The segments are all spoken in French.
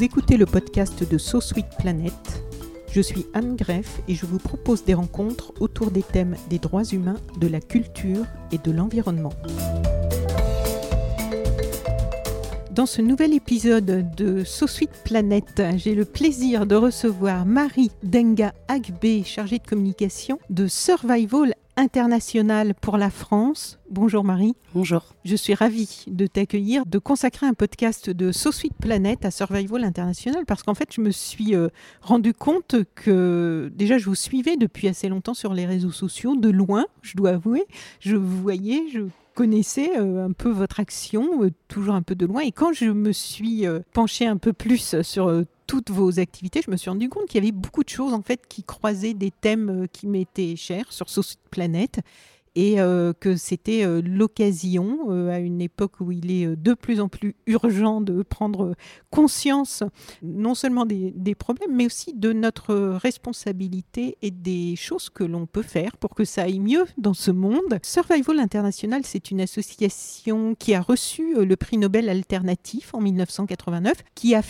Vous écoutez le podcast de So Planet. Je suis Anne Greff et je vous propose des rencontres autour des thèmes des droits humains, de la culture et de l'environnement. Dans ce nouvel épisode de So Planet, j'ai le plaisir de recevoir Marie Denga Agbe, chargée de communication de Survival international pour la France. Bonjour Marie. Bonjour. Je suis ravie de t'accueillir, de consacrer un podcast de So Sweet Planet à Survival International parce qu'en fait, je me suis euh, rendu compte que déjà, je vous suivais depuis assez longtemps sur les réseaux sociaux, de loin, je dois avouer. Je vous voyais, je connaissais euh, un peu votre action, euh, toujours un peu de loin. Et quand je me suis penchée un peu plus sur toutes vos activités, je me suis rendu compte qu'il y avait beaucoup de choses en fait qui croisaient des thèmes euh, qui m'étaient chers sur cette planète et euh, que c'était euh, l'occasion, à une époque où il est de plus en plus urgent de prendre conscience non seulement des, des, problèmes, mais aussi de notre responsabilité et des choses que l'on peut faire pour que ça aille mieux dans ce monde. Survival International, c'est une association qui a reçu le prix Nobel alternatif en 1989, qui a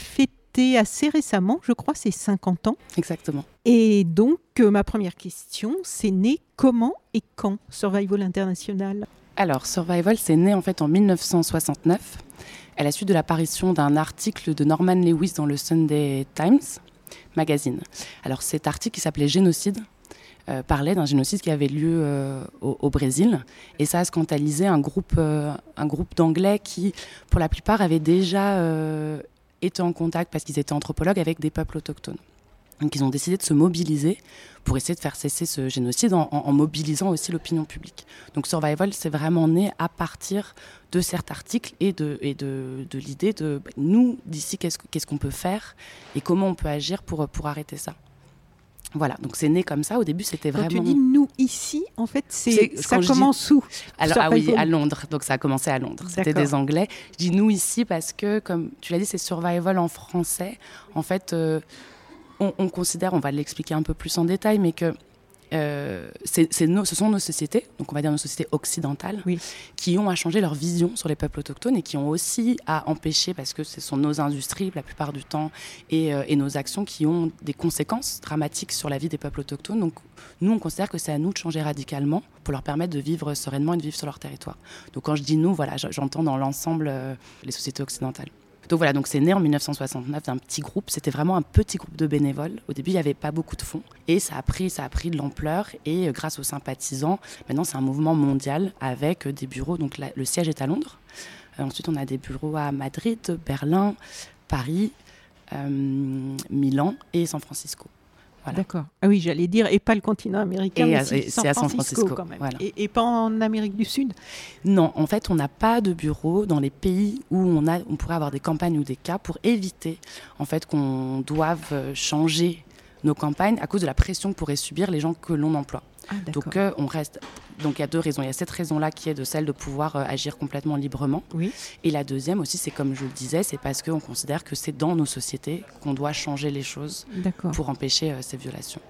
fait assez récemment, je crois, c'est 50 ans. Exactement. Et donc, euh, ma première question, c'est né comment et quand Survival International? Alors, Survival, c'est né en fait en 1969, à la suite de l'apparition d'un article de Norman Lewis dans le Sunday Times magazine. Alors, cet article qui s'appelait Génocide, euh, parlait d'un génocide qui avait lieu euh, au, Brésil. Et ça a scandalisé un groupe, un groupe d'Anglais qui, pour la plupart, avaient déjà étaient en contact, parce qu'ils étaient anthropologues, avec des peuples autochtones. Donc ils ont décidé de se mobiliser pour essayer de faire cesser ce génocide en, mobilisant aussi l'opinion publique. Donc Survival, c'est vraiment né à partir de cet article et de, l'idée de bah, nous, d'ici, qu'est-ce qu'on peut faire et comment on peut agir pour, pour arrêter ça. Voilà, donc c'est né comme ça. Au début, c'était vraiment. Quand tu dis nous ici, en fait, c'est ça commence où? Alors ah oui, à Londres. Donc ça a commencé à Londres. C'était des Anglais. Je dis nous ici parce que, comme tu l'as dit, c'est survival en français. En fait, euh, on, on, considère, on va l'expliquer un peu plus en détail, mais que euh, ce sont nos sociétés, donc on va dire nos sociétés occidentales, qui ont à changer leur vision sur les peuples autochtones et qui ont aussi à empêcher, parce que ce sont nos industries la plupart du temps et, euh, et, nos actions qui ont des conséquences dramatiques sur la vie des peuples autochtones. Donc nous, on considère que c'est à nous de changer radicalement pour leur permettre de vivre sereinement et de vivre sur leur territoire. Donc quand je dis nous, voilà, j'entends dans l'ensemble euh, les sociétés occidentales. Donc voilà, donc c'est né en 1969 d'un petit groupe. C'était vraiment un petit groupe de bénévoles. Au début, il n'y avait pas beaucoup de fonds et ça a pris, de l'ampleur. Et euh, grâce aux sympathisants, maintenant c'est un mouvement mondial avec euh, des bureaux. Donc le siège est à Londres. Euh, ensuite, on a des bureaux à Madrid, Berlin, Paris, Milan et San Francisco. D'accord. Ah oui, j'allais dire, et pas le continent américain, mais c'est à San Francisco, quand même. Et, pas en Amérique du Sud? Non, en fait, on n'a pas de bureau dans les pays où on, a, on pourrait avoir des campagnes ou des cas pour éviter en fait qu'on doive euh, changer nos campagnes à cause de la pression que pourraient subir les gens que l'on emploie. Ah, donc euh, on reste. Donc il y a deux raisons. Il y a cette raison-là qui est de celle de pouvoir euh, agir complètement librement. Oui. Et la deuxième aussi, c'est comme je le disais, c'est parce qu'on considère que c'est dans nos sociétés qu'on doit changer les choses pour empêcher euh, ces violations.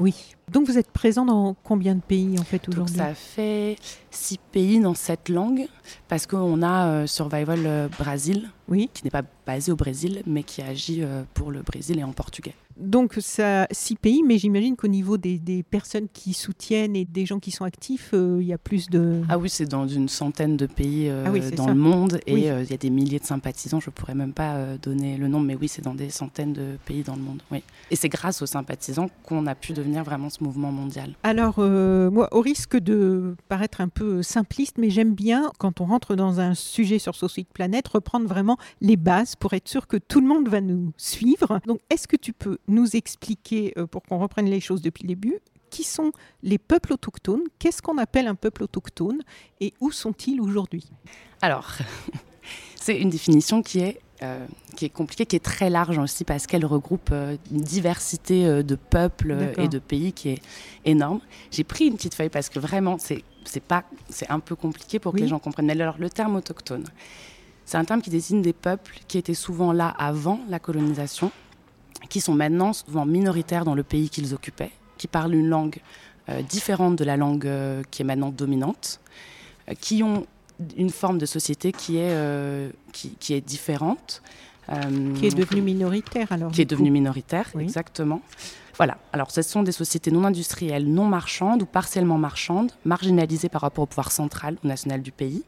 Oui. Donc vous êtes présent dans combien de pays en fait aujourd'hui? Ça fait six pays dans cette langue parce qu'on a Survival Brésil, oui. qui n'est pas basé au Brésil mais qui agit pour le Brésil et en portugais. Donc, ça, six pays, mais j'imagine qu'au niveau des, personnes qui soutiennent et des gens qui sont actifs, euh, il y a plus de. Ah oui, c'est dans une centaine de pays euh, ah dans le monde et euh, il y a des milliers de sympathisants. Je ne pourrais même pas donner le nombre, mais oui, c'est dans des centaines de pays dans le monde. Oui. Et c'est grâce aux sympathisants qu'on a pu devenir vraiment ce mouvement mondial. Alors, moi, au risque de paraître un peu simpliste, mais j'aime bien, quand on rentre dans un sujet sur Société Planète, reprendre vraiment les bases pour être sûr que tout le monde va nous suivre. Donc, est-ce que tu peux nous expliquer, euh, pour qu'on reprenne les choses depuis le début, qui sont les peuples autochtones, qu'est-ce qu'on appelle un peuple autochtone et où sont-ils aujourd'hui? Alors, c'est une définition qui est, euh, qui est compliquée, qui est très large aussi parce qu'elle regroupe euh, une diversité de peuples et de pays qui est énorme. J'ai pris une petite feuille parce que vraiment, c'est, c'est, pas, c'est un peu compliqué pour que les gens comprennent. Mais alors, le terme autochtone, c'est un terme qui désigne des peuples qui étaient souvent là avant la colonisation qui sont maintenant souvent minoritaires dans le pays qu'ils occupaient, qui parlent une langue euh, différente de la langue euh, qui est maintenant dominante, euh, qui ont une forme de société qui est, qui, est différente, qui est devenu minoritaire alors Qui est devenu minoritaire, exactement. Voilà, alors ce sont des sociétés non industrielles, non marchandes ou partiellement marchandes, marginalisées par rapport au pouvoir central ou national du pays,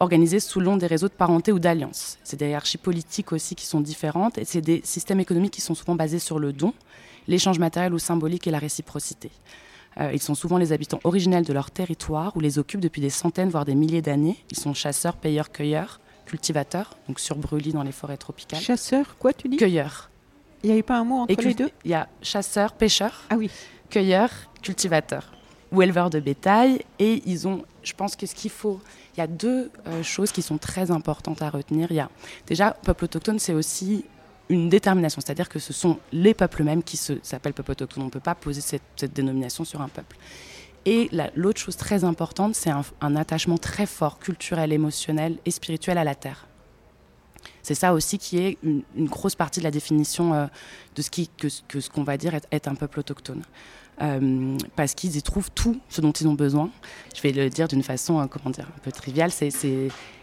organisées sous long des réseaux de parenté ou d'alliance. C'est des hiérarchies politiques aussi qui sont différentes et c'est des systèmes économiques qui sont souvent basés sur le don, l'échange matériel ou symbolique et la réciprocité. Euh, ils sont souvent les habitants originels de leur territoire ou les occupent depuis des centaines, voire des milliers d'années. Ils sont chasseurs, payeurs, cueilleurs, cultivateurs, donc sur brûlis dans les forêts tropicales. Chasseurs, quoi tu dis? Cueilleurs. Il n'y avait pas un mot entre les deux? Il y a chasseurs, pêcheurs, ah oui. cueilleurs, cultivateurs ou éleveurs de bétail. Et ils ont, je pense que ce qu'il faut, il y a deux euh, choses qui sont très importantes à retenir. Il y a déjà, peuple autochtone, c'est aussi une détermination, c'est-à-dire que ce sont les peuples mêmes qui s'appellent peuple autochtone. On ne peut pas poser cette, dénomination sur un peuple. Et l'autre chose très importante, c'est un, attachement très fort, culturel, émotionnel et spirituel à la terre. C'est ça aussi qui est une, grosse partie de la définition euh, de ce que, ce qu'on va dire être, un peuple autochtone. Euh, parce qu'ils y trouvent tout ce dont ils ont besoin. Je vais le dire d'une façon, euh, comment dire, un peu triviale, c'est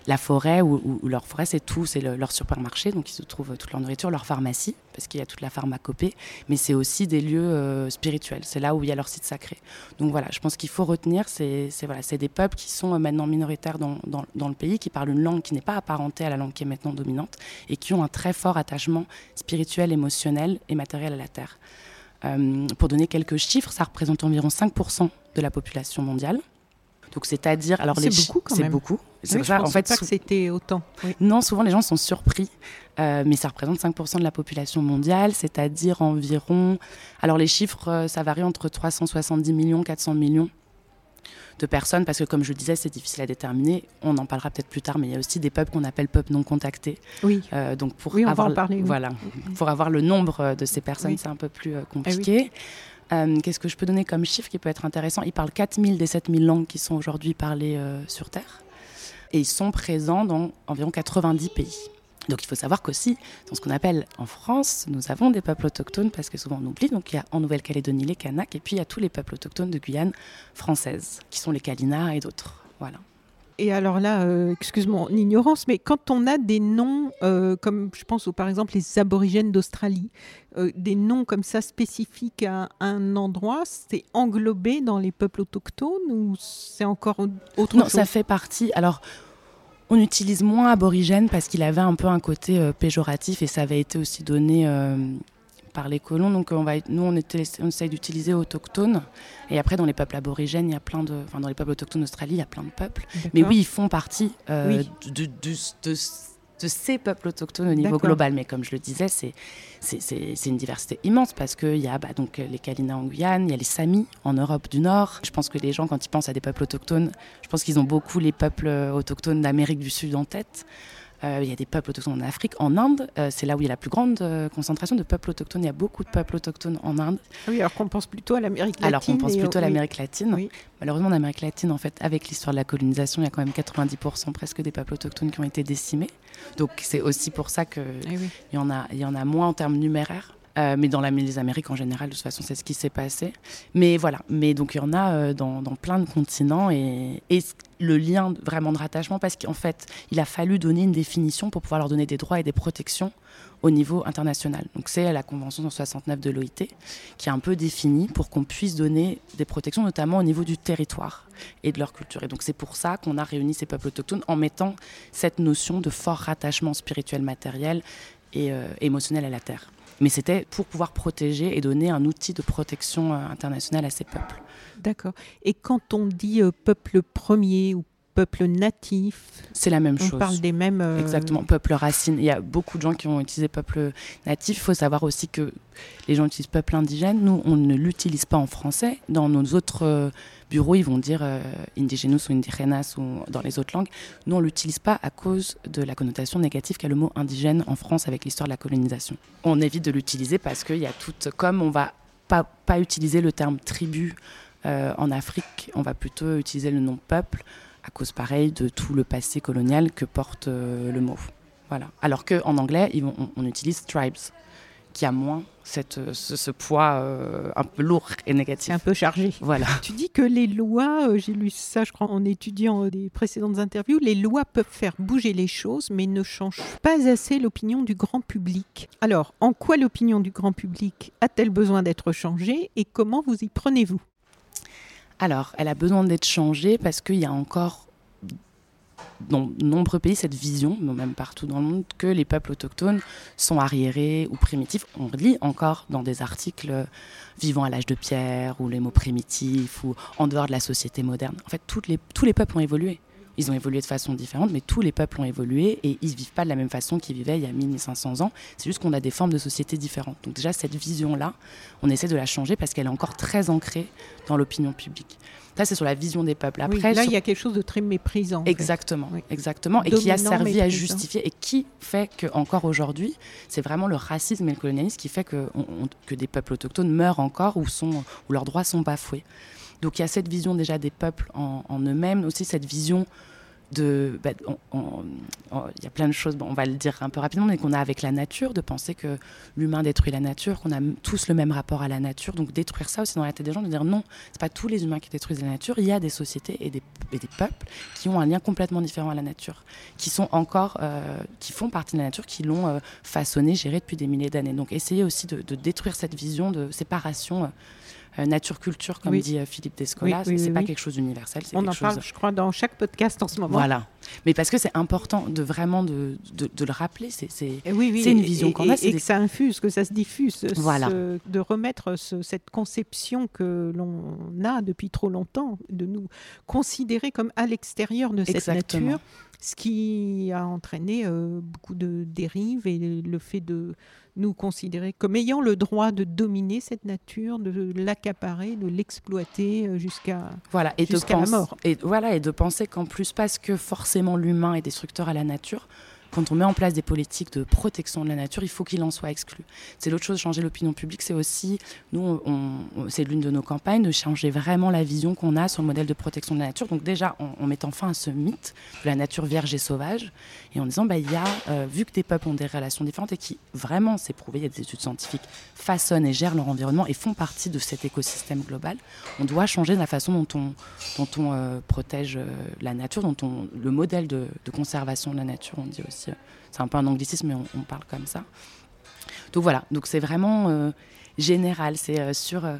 la forêt ou, leur forêt, c'est tout, c'est leur supermarché, donc ils se trouvent toute leur nourriture, leur pharmacie, parce qu'il y a toute la pharmacopée, mais c'est aussi des lieux euh, spirituels, c'est là où il y a leur site sacré. Donc voilà, je pense qu'il faut retenir, c'est voilà, des peuples qui sont maintenant minoritaires dans, le pays, qui parlent une langue qui n'est pas apparentée à la langue qui est maintenant dominante, et qui ont un très fort attachement spirituel, émotionnel et matériel à la terre. Euh, pour donner quelques chiffres, ça représente environ 5% de la population mondiale. Donc c'est-à-dire, alors c'est beaucoup quand même. C'est beaucoup. C'est ça. en fait, pas que c'était autant. Non, souvent les gens sont surpris, euh, mais ça représente 5% de la population mondiale, c'est-à-dire environ. Alors les chiffres, euh, ça varie entre 370 millions, 400 millions de personnes, parce que comme je le disais, c'est difficile à déterminer. On en parlera peut-être plus tard, mais il y a aussi des peuples qu'on appelle peuples non contactés. Oui. Euh, donc pour oui, on avoir, va en parler, voilà, pour avoir le nombre de ces personnes, c'est un peu plus euh, compliqué. Euh, qu'est-ce que je peux donner comme chiffre qui peut être intéressant? Ils parlent 4000 des 7000 langues qui sont aujourd'hui parlées sur Terre. Et ils sont présents dans environ 90 pays. Donc il faut savoir qu'aussi, dans ce qu'on appelle en France, nous avons des peuples autochtones parce que souvent on oublie. Donc il y a en Nouvelle-Calédonie les Kanaks et puis il y a tous les peuples autochtones de Guyane française qui sont les Kalinas et d'autres. Voilà. Et alors là, euh, excuse-moi ignorance, mais quand on a des noms, euh, comme je pense par exemple les aborigènes d'Australie, euh, des noms comme ça spécifiques à un endroit, c'est englobé dans les peuples autochtones ou c'est encore autre non, chose? Non, ça fait partie. Alors, on utilise moins aborigène parce qu'il avait un peu un côté euh, péjoratif et ça avait été aussi donné euh, par les colons. Donc on va, nous, on, était, on essaye d'utiliser autochtone. Et après, dans les peuples aborigènes, il y a plein de, enfin, dans les peuples autochtones d'Australie, il y a plein de peuples. Mais oui, ils font partie euh, de, de, de ces peuples autochtones au niveau global. Mais comme je le disais, c'est c'est une diversité immense parce qu'il y a bah, donc, les Kalinas en Guyane, il y a les Samis en Europe du Nord. Je pense que les gens, quand ils pensent à des peuples autochtones, je pense qu'ils ont beaucoup les peuples autochtones d'Amérique du Sud en tête. Euh, il y a des peuples autochtones en Afrique, en Inde, euh, c'est là où il y a la plus grande euh, concentration de peuples autochtones. Il y a beaucoup de peuples autochtones en Inde. Oui, alors qu'on pense plutôt à l'Amérique latine. Alors qu'on pense plutôt à l'Amérique latine. Malheureusement, en Amérique latine, en fait, avec l'histoire de la colonisation, il y a quand même 90% presque des peuples autochtones qui ont été décimés. Donc c'est aussi pour ça qu'il eh y, en a, il y en a moins en termes numéraires. Euh, mais dans les Amériques en général, de toute façon, c'est ce qui s'est passé. Mais voilà, mais donc il y en a euh, dans, plein de continents et, le lien vraiment de rattachement, parce qu'en fait, il a fallu donner une définition pour pouvoir leur donner des droits et des protections au niveau international. Donc c'est la Convention 169 de l'OIT qui est un peu définie pour qu'on puisse donner des protections, notamment au niveau du territoire et de leur culture. Et donc c'est pour ça qu'on a réuni ces peuples autochtones en mettant cette notion de fort rattachement spirituel, matériel et euh, émotionnel à la terre mais c'était pour pouvoir protéger et donner un outil de protection euh, internationale à ces peuples. D'accord. Et quand on dit euh, peuple premier ou peuple natif. C'est la même chose. On parle des mêmes. Euh, Exactement, peuple racine. Il y a beaucoup de gens qui ont utilisé peuple natif. Il faut savoir aussi que les gens utilisent peuple indigène. Nous, on ne l'utilise pas en français. Dans nos autres bureaux, ils vont dire euh, indigenous ou indigenas ou dans les autres langues. Nous, on ne l'utilise pas à cause de la connotation négative qu'a le mot indigène en France avec l'histoire de la colonisation. On évite de l'utiliser parce qu'il y a tout, comme on va pas, pas utiliser le terme tribu euh, en Afrique, on va plutôt utiliser le nom peuple à cause pareil de tout le passé colonial que porte euh, le mot. Voilà. Alors qu'en anglais, on, on, utilise tribes qui a moins cette, ce, poids euh, un peu lourd et négatif. un peu chargé. Voilà. Tu dis que les lois, euh, j'ai lu ça, je crois, en étudiant euh, des précédentes interviews, les lois peuvent faire bouger les choses, mais ne changent pas assez l'opinion du grand public. Alors, en quoi l'opinion du grand public a-t-elle besoin d'être changée et comment vous y prenez-vous? Alors, elle a besoin d'être changée parce qu'il y a encore dans de nombreux pays cette vision, même partout dans le monde, que les peuples autochtones sont arriérés ou primitifs. On lit encore dans des articles vivant à l'âge de pierre ou les mots primitifs ou en dehors de la société moderne. En fait, les, tous les peuples ont évolué. Ils ont évolué de façon différente, mais tous les peuples ont évolué et ils ne vivent pas de la même façon qu'ils vivaient il y a 1500 ans. C'est juste qu'on a des formes de société différentes. Donc déjà, cette vision-là, on essaie de la changer parce qu'elle est encore très ancrée dans l'opinion publique. Ça, c'est sur la vision des peuples. Après, là, il y a quelque chose de très méprisant. Exactement, exactement, et qui a servi à justifier et qui fait que encore aujourd'hui, c'est vraiment le racisme et le colonialisme qui fait que, que des peuples autochtones meurent encore ou sont ou leurs droits sont bafoués. Donc il y a cette vision déjà des peuples en, eux-mêmes, aussi cette vision de, bah, il y a plein de choses, on va le dire un peu rapidement, mais qu'on a avec la nature, de penser que l'humain détruit la nature, qu'on a tous le même rapport à la nature, donc détruire ça aussi dans la tête des gens, de dire non, c'est pas tous les humains qui détruisent la nature, il y a des sociétés et des, peuples qui ont un lien complètement différent à la nature, qui sont encore, euh, qui font partie de la nature, qui l'ont euh, façonné, géré depuis des milliers d'années. Donc essayer aussi de, détruire cette vision de séparation. Euh, nature-culture, comme dit euh, Philippe Descola. c'est pas quelque chose d'universel. On en parle, je crois, dans chaque podcast en ce moment. Voilà. Mais parce que c'est important de vraiment de, de, le rappeler. C'est une vision qu'on a. Et, que ça infuse, que ça se diffuse. Voilà. de remettre cette conception que l'on a depuis trop longtemps, de nous considérer comme à l'extérieur de cette nature ce qui a entraîné euh, beaucoup de dérives et le fait de nous considérer comme ayant le droit de dominer cette nature, de l'accaparer, de l'exploiter euh, jusqu'à voilà, et la mort. Et voilà, et de penser qu'en plus, parce que forcément l'humain est destructeur à la nature, quand on met en place des politiques de protection de la nature, il faut qu'il en soit exclu. C'est l'autre chose, changer l'opinion publique, c'est aussi, nous, c'est l'une de nos campagnes, de changer vraiment la vision qu'on a sur le modèle de protection de la nature. Donc déjà, en, mettant fin à ce mythe de la nature vierge et sauvage, et en disant, bah, y a, euh, vu que des peuples ont des relations différentes et qui, vraiment, c'est prouvé, il y a des études scientifiques, façonnent et gèrent leur environnement et font partie de cet écosystème global, on doit changer la façon dont on, dont on euh, protège euh, la nature, dont on, le modèle de conservation de la nature, on dit aussi c'est un peu un anglicisme, mais on, parle comme ça. Donc voilà, donc c'est vraiment euh, général, c'est euh, sur euh,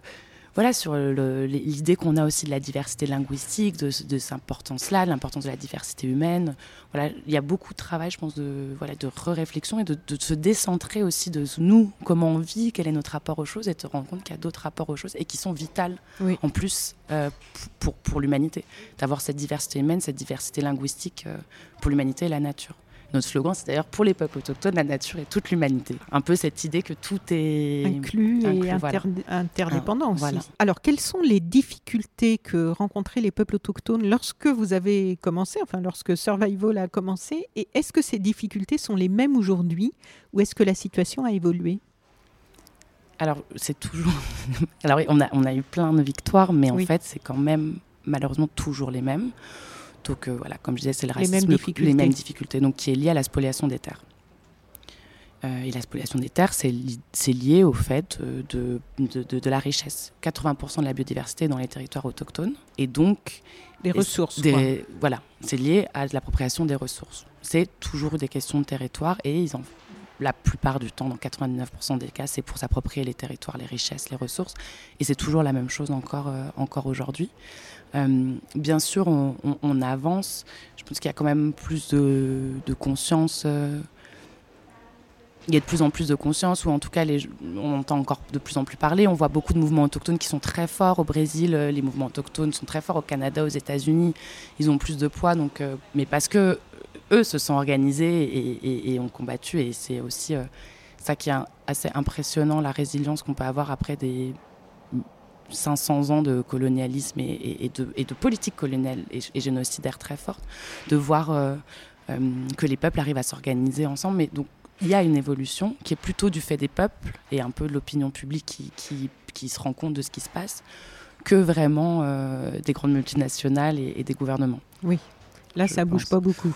voilà, sur l'idée qu'on a aussi de la diversité linguistique, de, cette importance-là, de l'importance de la diversité humaine. Voilà, il y a beaucoup de travail, je pense, de, voilà, de réflexion et de, se décentrer aussi de nous, comment on vit, quel est notre rapport aux choses, et de se rendre compte qu'il y a d'autres rapports aux choses et qui sont vitales en plus pour, pour l'humanité. D'avoir cette diversité humaine, cette diversité linguistique pour l'humanité et la nature. Notre slogan, c'est d'ailleurs pour les peuples autochtones, la nature et toute l'humanité. Un peu cette idée que tout est inclus, et interdépendant ah, Alors, quelles sont les difficultés que rencontraient les peuples autochtones lorsque vous avez commencé, enfin lorsque Survival a commencé Et est-ce que ces difficultés sont les mêmes aujourd'hui ou est-ce que la situation a évolué? Alors, c'est toujours. Alors, oui, on a, on a eu plein de victoires, mais en fait, c'est quand même malheureusement toujours les mêmes. Euh, voilà, comme je disais, c'est le racisme, les mêmes, difficultés. les mêmes difficultés, donc qui est lié à la spoliation des terres. Euh, et la spoliation des terres, c'est lié au fait euh, de, de, la richesse. 80% de la biodiversité dans les territoires autochtones. Et donc. Des ressources. voilà, c'est lié à l'appropriation des ressources. C'est toujours des questions de territoire et ils en, la plupart du temps, dans 99% des cas, c'est pour s'approprier les territoires, les richesses, les ressources. Et c'est toujours la même chose encore, encore aujourd'hui. Euh, bien sûr, on, avance. Je pense qu'il y a quand même plus de, conscience. Euh, il y a de plus en plus de conscience, ou en tout cas, on entend encore de plus en plus parler. On voit beaucoup de mouvements autochtones qui sont très forts. Au Brésil, euh, les mouvements autochtones sont très forts. Au Canada, aux États-Unis, ils ont plus de poids. Donc, mais parce que eux se sont organisés et ont combattu. Et c'est aussi ça qui est assez impressionnant, la résilience qu'on peut avoir après des 500 ans de colonialisme et, de, et de, politique coloniale et, génocidaire très forte, de voir euh, euh, que les peuples arrivent à s'organiser ensemble. Mais donc, il y a une évolution qui est plutôt du fait des peuples et un peu de l'opinion publique qui, qui, qui, se rend compte de ce qui se passe que vraiment euh, des grandes multinationales et, des gouvernements. Oui, là, ça bouge pas beaucoup.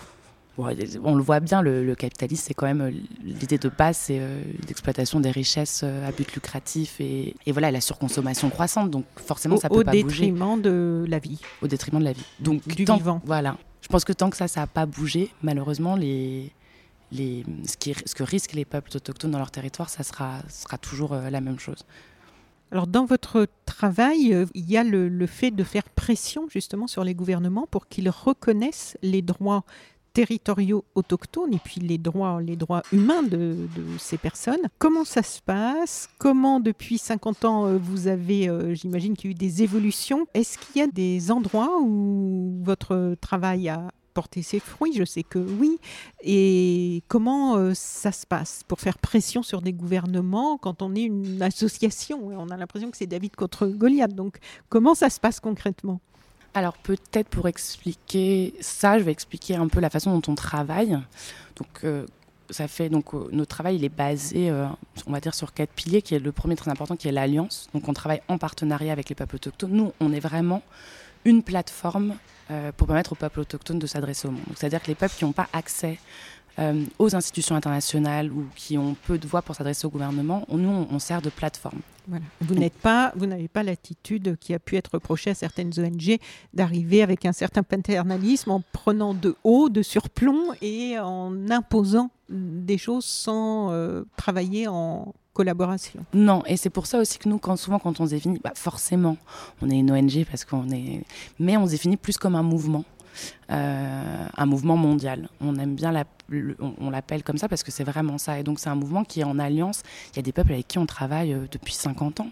On le voit bien, le, capitalisme, c'est quand même l'idée de base, c'est l'exploitation des richesses à but lucratif et, voilà la surconsommation croissante. Donc forcément, ça peut pas bouger. Au détriment de la vie. Au détriment de la vie. Donc du vivant. Voilà. Je pense que tant que ça, ça n'a pas bougé, malheureusement, les, les, ce, qui, ce, que risquent les peuples autochtones dans leur territoire, ça sera, sera toujours la même chose. Alors dans votre travail, euh, il y a le, fait de faire pression justement sur les gouvernements pour qu'ils reconnaissent les droits territoriaux autochtones et puis les droits, les droits humains de, ces personnes. Comment ça se passe? Comment depuis 50 ans euh, vous avez, euh, j'imagine qu'il y a eu des évolutions? Est-ce qu'il y a des endroits où votre travail a, porter ses fruits? Je sais que oui. Et comment euh, ça se passe? Pour faire pression sur des gouvernements quand on est une association On a l'impression que c'est David contre Goliath. Donc comment ça se passe concrètement? Alors peut-être pour expliquer ça, je vais expliquer un peu la façon dont on travaille. Donc euh, ça fait donc euh, notre travail il est basé on va dire sur quatre piliers qui est le premier très important qui est l'alliance. Donc on travaille en partenariat avec les peuples autochtones. Nous on est vraiment une plateforme euh, pour permettre aux peuples autochtones de s'adresser au monde. C'est-à-dire que les peuples qui n'ont pas accès euh, aux institutions internationales ou qui ont peu de voix pour s'adresser au gouvernement, nous, on, sert de plateforme. Vous n'êtes pas, vous n'avez pas l'attitude qui a pu être reprochée à certaines ONG d'arriver avec un certain paternalisme en prenant de haut, de surplomb et en imposant des choses sans euh, travailler en collaboration. Non, et c'est pour ça aussi que nous, quand, souvent, quand on se définit, bah forcément, on est une ONG parce qu'on est. Mais on se définit plus comme un mouvement. Euh, un mouvement mondial. On aime bien la, on, l'appelle comme ça parce que c'est vraiment ça. Et donc c'est un mouvement qui est en alliance. Il y a des peuples avec qui on travaille euh, depuis 50 ans,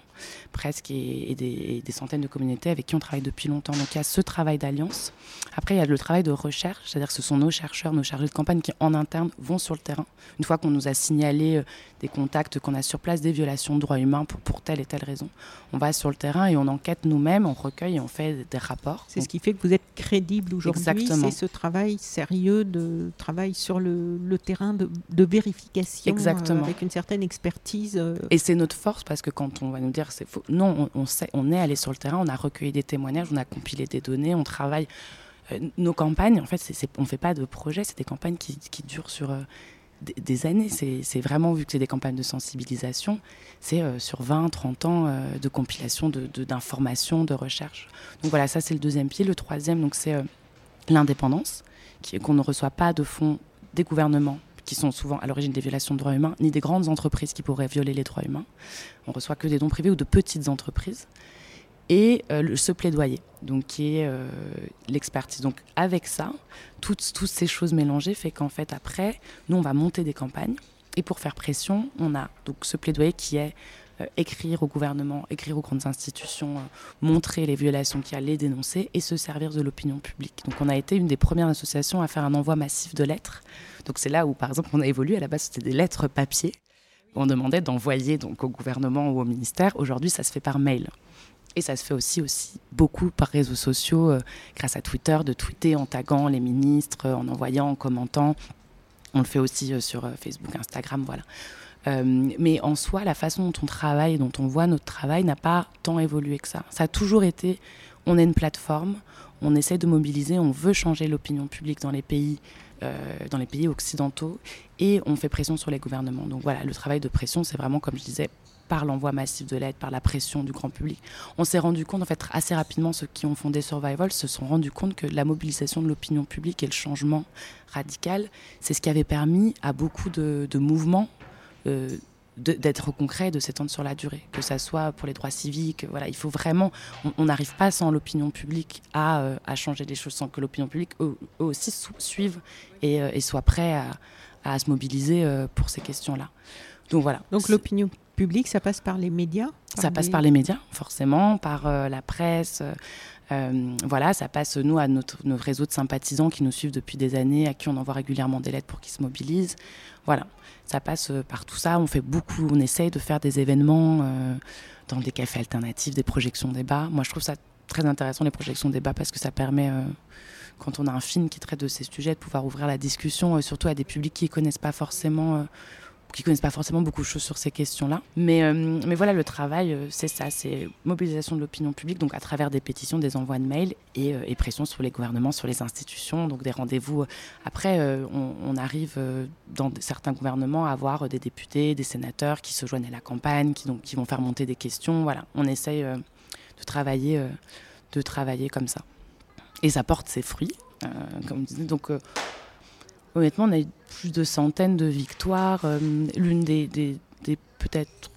presque, et, des, des, centaines de communautés avec qui on travaille depuis longtemps. Donc il y a ce travail d'alliance. Après, il y a le travail de recherche, c'est-à-dire que ce sont nos chercheurs, nos chargés de campagne qui en interne vont sur le terrain. Une fois qu'on nous a signalé euh, des contacts, qu'on a sur place des violations de droits humains pour, pour telle et telle raison, on va sur le terrain et on enquête nous-mêmes, on recueille et on fait des rapports. C'est ce qui fait que vous êtes crédible aujourd'hui. C'est ce travail sérieux de travail sur le, terrain de, vérification euh, avec une certaine expertise. Euh. Et c'est notre force parce que quand on va nous dire c'est faux, non, on, sait, on est allé sur le terrain, on a recueilli des témoignages, on a compilé des données, on travaille. Euh, nos campagnes, en fait, on ne fait pas de projets, c'est des campagnes qui, durent sur des, années. C'est vraiment, vu que c'est des campagnes de sensibilisation, c'est sur 20, 30 ans de compilation d'informations, de, de, recherche. Donc voilà, ça c'est le deuxième pied. Le troisième, donc c'est l'indépendance, qu'on ne reçoit pas de fonds des gouvernements qui sont souvent à l'origine des violations de droits humains, ni des grandes entreprises qui pourraient violer les droits humains. On reçoit que des dons privés ou de petites entreprises. Et euh, ce plaidoyer, donc qui est euh, l'expertise. Donc avec ça, toutes, ces choses mélangées fait qu'en fait après, nous on va monter des campagnes. Et pour faire pression, on a donc ce plaidoyer qui est écrire au gouvernement, écrire aux grandes institutions, euh, montrer les violations qu'il y a, les dénoncer et se servir de l'opinion publique. Donc on a été une des premières associations à faire un envoi massif de lettres. Donc c'est là où par exemple on a évolué. À la base c'était des lettres papier. On demandait d'envoyer donc au gouvernement ou au ministère. Aujourd'hui ça se fait par mail. Et ça se fait aussi, aussi beaucoup par réseaux sociaux, euh, grâce à Twitter, de tweeter en taguant les ministres, en envoyant, en commentant. On le fait aussi sur Facebook, Instagram, voilà. Euh, mais en soi, la façon dont on travaille, dont on voit notre travail, n'a pas tant évolué que ça. Ça a toujours été, on est une plateforme, on essaie de mobiliser, on veut changer l'opinion publique dans les pays, euh, dans les pays occidentaux, et on fait pression sur les gouvernements. Donc voilà, le travail de pression, c'est vraiment, comme je disais, par l'envoi massif de l'aide, par la pression du grand public. On s'est rendu compte, en fait, assez rapidement, ceux qui ont fondé Survival se sont rendus compte que la mobilisation de l'opinion publique et le changement radical, c'est ce qui avait permis à beaucoup de mouvements euh, d'être concret, de s'étendre sur la durée, que ça soit pour les droits civiques. Voilà, il faut vraiment, on n'arrive pas sans l'opinion publique à, euh, à, changer les choses, sans que l'opinion publique eux, aussi suive et, euh, et, soit prêt à, à se mobiliser pour ces questions-là. Donc voilà. Donc l'opinion publique, ça passe par les médias Ça passe par les médias, forcément, par la presse. voilà, ça passe, nous, à notre, notre, réseau de sympathisants qui nous suivent depuis des années, à qui on envoie régulièrement des lettres pour qu'ils se mobilisent. Voilà, ça passe euh, par tout ça. On fait beaucoup, on essaye de faire des événements euh, dans des cafés alternatifs, des projections débats. Moi, je trouve ça très intéressant, les projections débats, parce que ça permet, euh, quand on a un film qui traite de ces sujets, de pouvoir ouvrir la discussion, surtout à des publics qui ne connaissent pas forcément qui connaissent pas forcément beaucoup de choses sur ces questions-là. Mais, euh, mais voilà, le travail, euh, c'est ça, c'est mobilisation de l'opinion publique, donc à travers des pétitions, des envois de mails et, et, pression sur les gouvernements, sur les institutions, donc des rendez-vous. Après, on, on, arrive dans certains gouvernements à avoir des députés, des sénateurs qui se joignent à la campagne, qui, donc, qui vont faire monter des questions. Voilà, on essaye de travailler, de travailler comme ça. Et ça porte ses fruits, comme je disais. Donc, honnêtement, on a eu plus de centaines de victoires. Euh, l'une des, peut-être,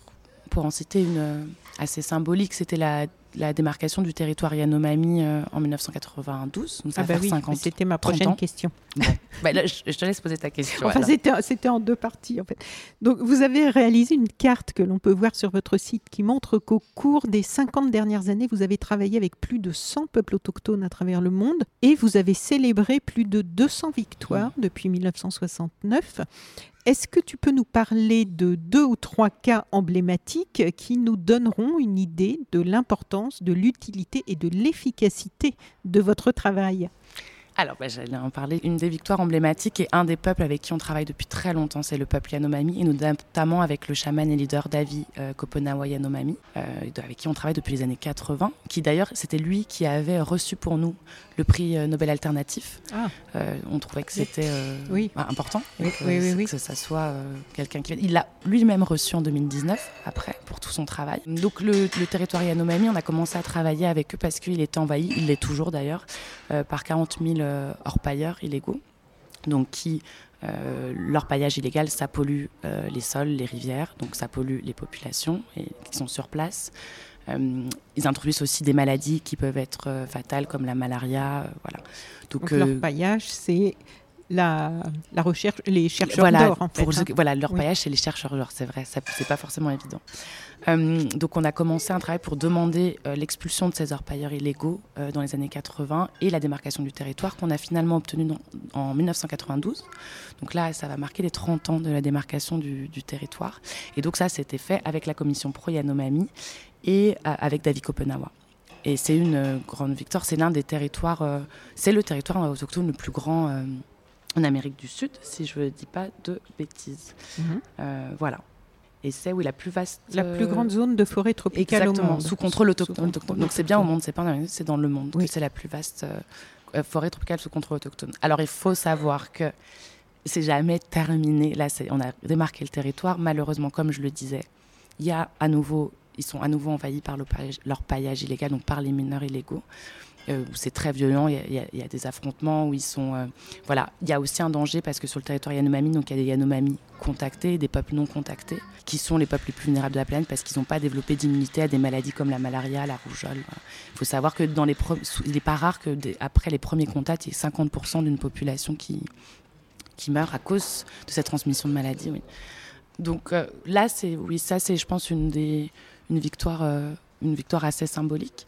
pour en citer une euh, assez symbolique, c'était la la démarcation du territoire Yanomami euh, en 1992. Donc ça ah bah oui, c'était ma prochaine question. Bah je, te laisse poser ta question. Enfin, c'était en deux parties en fait. Donc vous avez réalisé une carte que l'on peut voir sur votre site qui montre qu'au cours des 50 dernières années, vous avez travaillé avec plus de 100 peuples autochtones à travers le monde et vous avez célébré plus de 200 victoires mmh. depuis 1969. Est-ce que tu peux nous parler de deux ou trois cas emblématiques qui nous donneront une idée de l'importance, de l'utilité et de l'efficacité de votre travail? Alors, bah, j'allais en parler. Une des victoires emblématiques et un des peuples avec qui on travaille depuis très longtemps, c'est le peuple Yanomami, et notamment avec le chaman et leader Davi euh, Koponawa Yanomami, euh, avec qui on travaille depuis les années 80, qui d'ailleurs, c'était lui qui avait reçu pour nous le prix euh, Nobel alternatif. Ah. on trouvait que c'était oui. Bah, important, oui, que, que, ça soit quelqu'un qui... Il l'a lui-même reçu en 2019, après, pour tout son travail. Donc le, le territoire Yanomami, on a commencé à travailler avec eux parce qu'il était envahi, il l'est toujours d'ailleurs, par 40 000 euh, orpailleurs illégaux, donc qui euh, leur paillage illégal, ça pollue euh, les sols, les rivières, donc ça pollue les populations et, qui sont sur place. ils introduisent aussi des maladies qui peuvent être fatales comme la malaria. voilà. Donc, leur paillage, c'est la, la, recherche, les chercheurs d'or. En fait, hein. Voilà, leur paillage, c'est les chercheurs d'or, c'est vrai, c'est pas forcément évident. Euh, donc on a commencé un travail pour demander euh, l'expulsion de ces orpailleurs illégaux euh, dans les années 80 et la démarcation du territoire qu'on a finalement obtenu en 1992. Donc là, ça va marquer les 30 ans de la démarcation du, territoire. Et donc ça, c'était fait avec la commission pro-Yanomami et avec David Kopenawa. Et c'est une grande victoire. C'est l'un des territoires, c'est le territoire autochtone le plus grand en Amérique du Sud, si je ne dis pas de bêtises. Mhm. voilà. Et c'est oui la plus vaste la plus grande zone de forêt tropicale au monde. sous contrôle autochtone. Donc c'est bien au monde c'est pas c'est dans le monde c'est la plus vaste euh, forêt tropicale sous contrôle autochtone. Alors il faut savoir que c'est jamais terminé. Là on a démarqué le territoire. Malheureusement comme je le disais il y a à nouveau ils sont à nouveau envahis par leur paillage illégal donc par les mineurs illégaux euh, c'est très violent. Il y, a, des affrontements où ils sont. Euh, voilà, il y a aussi un danger parce que sur le territoire Yanomami, donc il y a des Yanomami contactés, des peuples non contactés, qui sont les peuples les plus vulnérables de la planète parce qu'ils n'ont pas développé d'immunité à des maladies comme la malaria, la rougeole. Il faut savoir que dans les n'est pas rare que après les premiers contacts, il y ait 50% d'une population qui qui meurt à cause de cette transmission de maladie. Oui. Donc euh, là, c'est oui, ça c'est, je pense, une victoire, une victoire assez symbolique.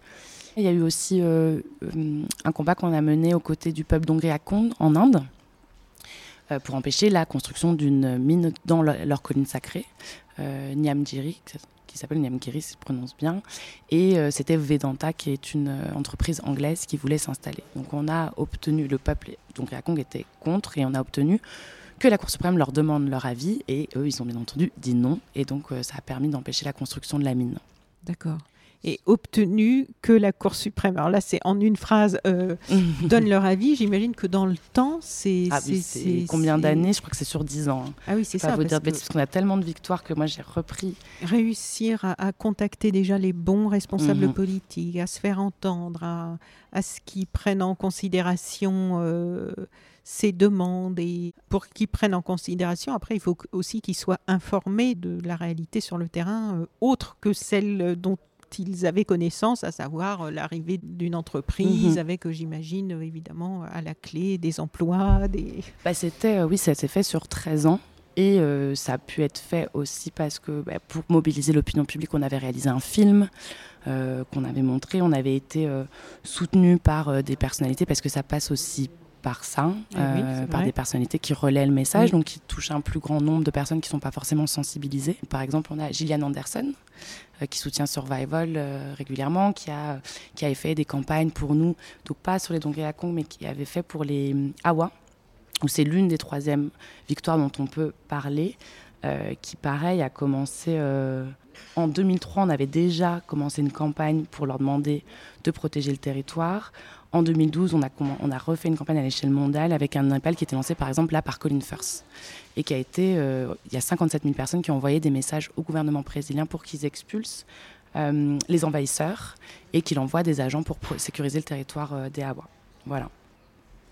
Il y a eu aussi euh, euh, un combat qu'on a mené aux côtés du peuple d'Ongriakond en Inde euh, pour empêcher la construction d'une mine dans leur colline sacrée, Nyamgiri, qui s'appelle Nyamgiri, si je prononce bien. Et c'était Vedanta, qui est une entreprise anglaise qui voulait s'installer. Donc on a obtenu, le peuple d'Ongriakong était contre, et on a obtenu que la Cour suprême leur demande leur avis, et eux, ils ont bien entendu dit non. Et donc ça a permis d'empêcher la construction de la mine. D'accord et obtenu que la Cour suprême, alors là c'est en une phrase, euh, donne leur avis. J'imagine que dans le temps, c'est... Ah combien d'années? Je crois que c'est sur 10 ans. Hein. Ah oui, c'est ça. vous dire parce qu'on a tellement de victoires que moi j'ai repris. Réussir à, contacter déjà les bons responsables mhm. politiques, à se faire entendre, à, à ce qu'ils prennent en considération... Euh, ces demandes et pour qu'ils prennent en considération, après, il faut aussi qu'ils soient informés de la réalité sur le terrain, euh, autre que celle dont ils avaient connaissance, à savoir euh, l'arrivée d'une entreprise mhm. avec, euh, j'imagine, euh, évidemment, à la clé des emplois. Des... Bah, c'était, oui, ça s'est fait sur 13 ans. Et ça a pu être fait aussi parce que bah, pour mobiliser l'opinion publique, on avait réalisé un film qu'on avait montré. On avait été soutenu par des personnalités parce que ça passe aussi par ça, ah par des personnalités qui relaient le message, donc qui touchent un plus grand nombre de personnes qui ne sont pas forcément sensibilisées. Par exemple, on a Gillian Anderson, qui soutient Survival euh, régulièrement, qui a, qui avait fait des campagnes pour nous, donc pas sur les Dongri Kong, mais qui avait fait pour les euh, Awa, où c'est l'une des troisièmes victoires dont on peut parler. qui pareil a commencé en 2003, on avait déjà commencé une campagne pour leur demander de protéger le territoire. En 2012, on a, on refait une campagne à l'échelle mondiale avec un appel qui était lancé par exemple là par Colin Firth et qui a été, euh, il y a 57 000 personnes qui ont envoyé des messages au gouvernement brésilien pour qu'ils expulsent euh, les envahisseurs et qu'il envoie des agents pour sécuriser le territoire euh, des Awa. Voilà.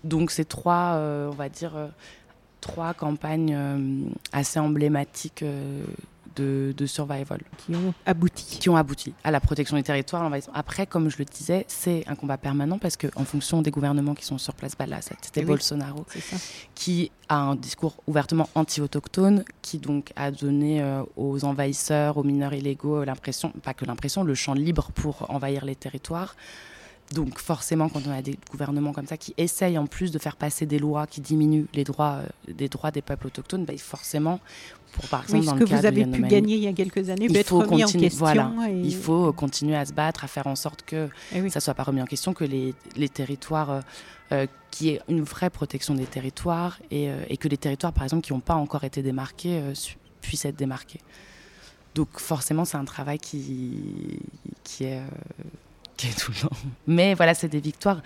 Donc c'est trois, on va dire, trois campagnes assez emblématiques de, survival. Qui ont abouti. Qui ont abouti à la protection des territoires. Après, comme je le disais, c'est un combat permanent parce qu'en fonction des gouvernements qui sont sur place, bah là, c'était eh Bolsonaro, qui a un discours ouvertement anti-autochtone, qui donc a donné euh, aux envahisseurs, aux mineurs illégaux l'impression, pas que l'impression, le champ libre pour envahir les territoires. Donc forcément, quand on a des gouvernements comme ça qui essayent en plus de faire passer des lois qui diminuent les droits, euh, des, droits des peuples autochtones, bah, forcément, pour par exemple dans ce que vous avez pu gagner il y a quelques années peut être remis en question. Voilà, Il faut continuer à se battre, à faire en sorte que eh ça ne soit pas remis en question, que les, les territoires, euh, euh, qui est une vraie protection des territoires et, et, que les territoires, par exemple, qui n'ont pas encore été démarqués, puissent être démarqués. Donc forcément, c'est un travail qui, qui est Mais voilà, c'est des victoires.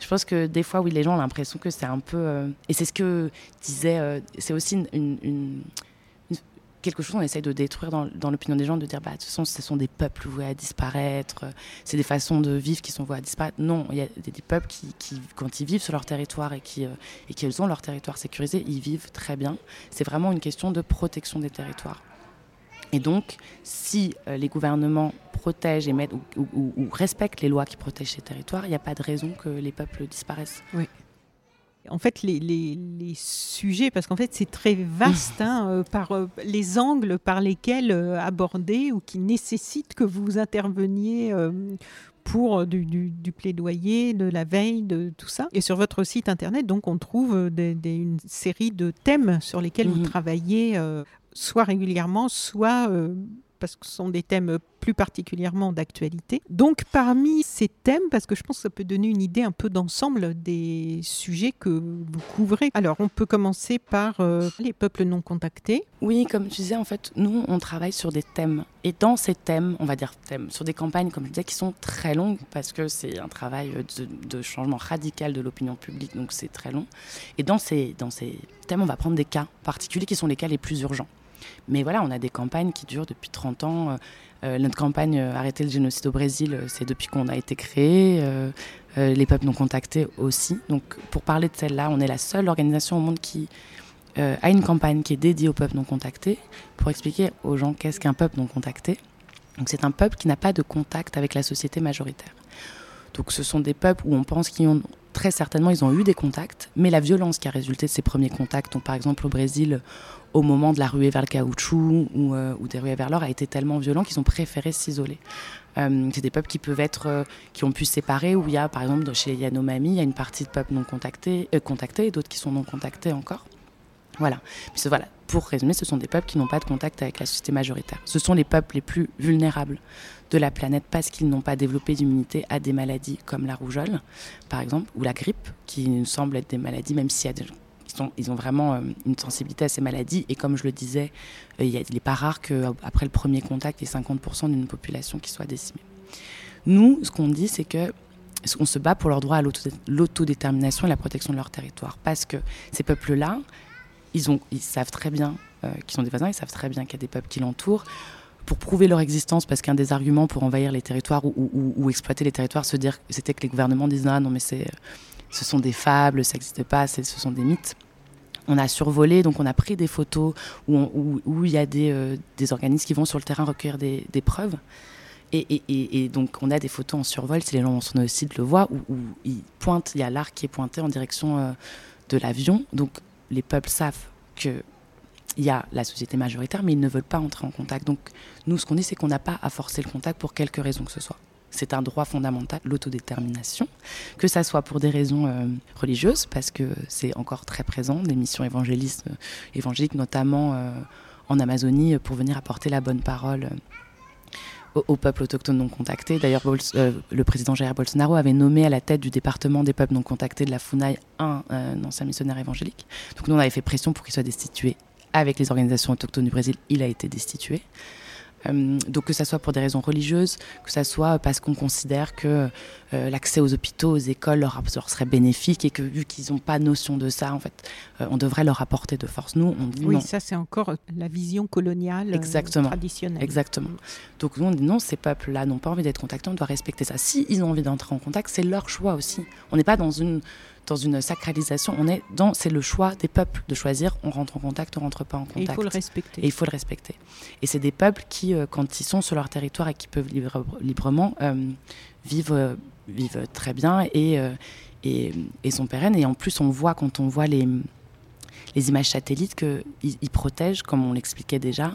Je pense que des fois, oui, les gens ont l'impression que c'est un peu. Euh, et c'est ce que disait. Euh, c'est aussi une, quelque chose qu'on essaye de détruire dans, l'opinion des gens, de dire, bah, de toute façon, ce sont des peuples voués à disparaître, c'est des façons de vivre qui sont vouées à disparaître. Non, il y a des, peuples qui, quand ils vivent sur leur territoire et qui, euh, et ont leur territoire sécurisé, ils vivent très bien. C'est vraiment une question de protection des territoires. Et donc, si les gouvernements protègent et mettent, ou, respectent les lois qui protègent ces territoires, il n'y a pas de raison que les peuples disparaissent. Oui. En fait, les, les, sujets, parce qu'en fait, c'est très vaste hein, euh, par euh, les angles par lesquels euh, aborder ou qui nécessitent que vous interveniez pour du, du, plaidoyer, de la veille, de tout ça. Et sur votre site internet, donc, on trouve des, une série de thèmes sur lesquels vous mhm. travaillez, soit régulièrement, soit parce que ce sont des thèmes plus particulièrement d'actualité. Donc parmi ces thèmes, parce que je pense que ça peut donner une idée un peu d'ensemble des sujets que vous couvrez. Alors on peut commencer par euh, les peuples non contactés. Oui, comme tu disais, en fait, nous, on travaille sur des thèmes. Et dans ces thèmes, on va dire thèmes, sur des campagnes, comme je disais, qui sont très longues, parce que c'est un travail de, de changement radical de l'opinion publique, donc c'est très long. Et dans ces, dans ces thèmes, on va prendre des cas particuliers qui sont les cas les plus urgents. Mais voilà, on a des campagnes qui durent depuis 30 ans. Euh, notre campagne euh, Arrêter le génocide au Brésil, euh, c'est depuis qu'on a été créé. les peuples non contactés aussi. Donc, pour parler de celle-là, on est la seule organisation au monde qui a une campagne qui est dédiée aux peuples non contactés pour expliquer aux gens qu'est-ce qu'un peuple non contacté. Donc, c'est un peuple qui n'a pas de contact avec la société majoritaire. Donc, ce sont des peuples où on pense qu'ils ont très certainement ils ont eu des contacts, mais la violence qui a résulté de ces premiers contacts, par exemple au Brésil, au moment de la ruée vers le caoutchouc ou, euh, des ruées vers l'or, a été tellement violent qu'ils ont préféré s'isoler. Euh, c'est des peuples qui peuvent être, euh, qui ont pu se séparer, où il y a, par exemple, chez Yanomami, il y a une partie de peuples non contactés, contactés et d'autres qui sont non contactés encore. Voilà. voilà. Pour résumer, ce sont des peuples qui n'ont pas de contact avec la société majoritaire. Ce sont les peuples les plus vulnérables de la planète parce qu'ils n'ont pas développé d'immunité à des maladies comme la rougeole, par exemple, ou la grippe, qui nous semble être des maladies, même s'il ont vraiment euh, une sensibilité à ces maladies. Et comme je le disais, euh, il n'est pas rare qu'après le premier contact, il y ait 50% d'une population qui soit décimée. Nous, ce qu'on dit, c'est que on se bat pour leur droit à l'autodétermination et la protection de leur territoire. Parce que ces peuples-là, ils, savent très bien euh, qu'ils sont des voisins, ils savent très bien qu'il y a des peuples qui l'entourent. Pour prouver leur existence, parce qu'un des arguments pour envahir les territoires ou, exploiter les territoires, c'était que les gouvernements disent ah non mais c'est ce sont des fables, ça n'existe pas, ce sont des mythes. On a survolé, donc on a pris des photos où, il y a des, euh, des, organismes qui vont sur le terrain recueillir des, preuves. Et, donc on a des photos en survol, si les gens sont aussi de le voir, où, il y a l'arc qui est pointé en direction euh, de l'avion. Donc les peuples savent que il y a la société majoritaire, mais ils ne veulent pas entrer en contact. Donc nous, ce qu'on dit, c'est qu'on n'a pas à forcer le contact pour quelque raison que ce soit c'est un droit fondamental, l'autodétermination, que ça soit pour des raisons euh, religieuses, parce que c'est encore très présent, des missions évangélistes, euh, évangéliques, notamment euh, en Amazonie, pour venir apporter la bonne parole aux, peuples autochtones non contactés. D'ailleurs, le président Jair Bolsonaro avait nommé à la tête du département des peuples non contactés de la FUNAI un, ancien missionnaire évangélique. Donc nous, on avait fait pression pour qu'il soit destitué avec les organisations autochtones du Brésil, il a été destitué. Euh, donc que ça soit pour des raisons religieuses, que ça soit parce qu'on considère que euh, l'accès aux hôpitaux, aux écoles leur, serait bénéfique et que vu qu'ils n'ont pas notion de ça, en fait, euh, on devrait leur apporter de force. Nous, on dit oui, ça c'est encore la vision coloniale Exactement. traditionnelle. Exactement. Donc nous, on dit non, ces peuples-là n'ont pas envie d'être contactés, on doit respecter ça. Si ils ont envie d'entrer en contact, c'est leur choix aussi. On n'est pas dans une dans une sacralisation. On est dans, c'est le choix des peuples de choisir. On rentre en contact, on rentre pas en contact. Et il faut le respecter. Et il faut le respecter. Et c'est des peuples qui, euh, quand ils sont sur leur territoire et qui peuvent librement, euh, vivent, euh, vivent très bien et, et, et, sont pérennes. Et en plus, on voit quand on voit les, les images satellites qu'ils ils protègent, comme on l'expliquait déjà,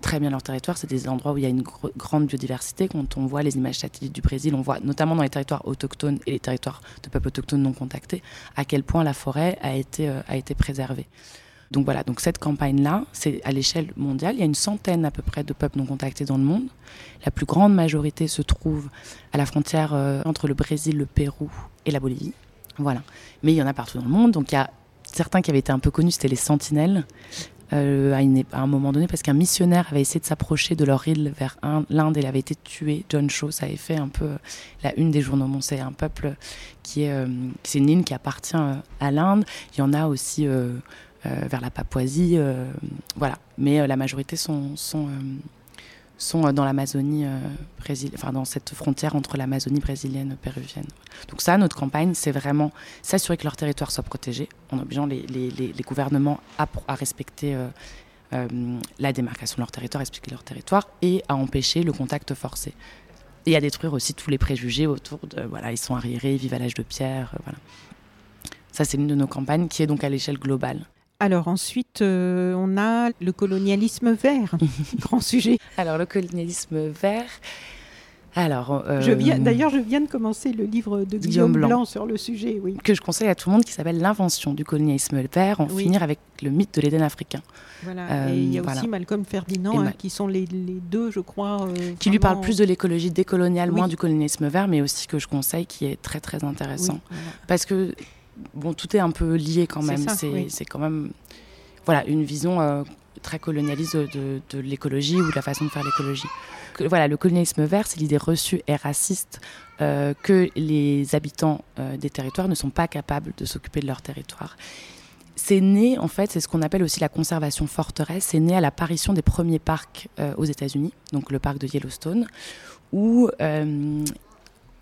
très bien leur territoire. C'est des endroits où il y a une grande biodiversité. Quand on voit les images satellites du Brésil, on voit notamment dans les territoires autochtones et les territoires de peuples autochtones non contactés, à quel point la forêt a été, euh, a été préservée. Donc voilà, donc cette campagne-là, c'est à l'échelle mondiale. Il y a une centaine à peu près de peuples non contactés dans le monde. La plus grande majorité se trouve à la frontière euh, entre le Brésil, le Pérou et la Bolivie. Voilà. Mais il y en a partout dans le monde. Donc il y a certains qui avaient été un peu connus, c'était les sentinelles. Euh, à, un moment donné parce qu'un missionnaire avait essayé de s'approcher de leur île vers l'Inde et il avait été tué. John Shaw, ça avait fait un peu la une des journaux. c'est un peuple qui est, euh, c'est une île qui appartient euh, à l'Inde. Il y en a aussi vers la Papouasie, voilà. Mais la majorité sont sont euh, dans l'Amazonie euh, enfin dans cette frontière entre l'Amazonie brésilienne et péruvienne. Donc ça, notre campagne, c'est vraiment s'assurer que leur territoire soit protégé, en obligeant les, gouvernements à, respecter euh, la démarcation de leur territoire, expliquer leur territoire, et à empêcher le contact forcé. Et à détruire aussi tous les préjugés autour de, voilà, ils sont arriérés, ils vivent à l'âge de pierre, voilà. Ça, c'est une de nos campagnes qui est donc à l'échelle globale. Alors ensuite, euh, on a le colonialisme vert, grand sujet. Alors le colonialisme vert. Alors, euh, d'ailleurs, je viens de commencer le livre de Guillaume, Blanc. sur le sujet, oui. Que je conseille à tout le monde, qui s'appelle L'invention du colonialisme vert, en finir avec le mythe de l'Éden africain. Voilà. et il y a euh, aussi Malcolm Ferdinand, hein, qui sont les, deux, je crois. qui lui parle plus de l'écologie décoloniale, moins du colonialisme vert, mais aussi que je conseille, qui est très très intéressant. Parce que bon, tout est un peu lié quand même. C'est quand même voilà, une vision euh, très colonialiste de, l'écologie ou de la façon de faire l'écologie. Voilà, le colonialisme vert, c'est l'idée reçue et raciste euh, que les habitants euh, des territoires ne sont pas capables de s'occuper de leur territoire. C'est né, en fait, c'est ce qu'on appelle aussi la conservation forteresse, c'est né à l'apparition des premiers parcs aux États-Unis, donc le parc de Yellowstone, où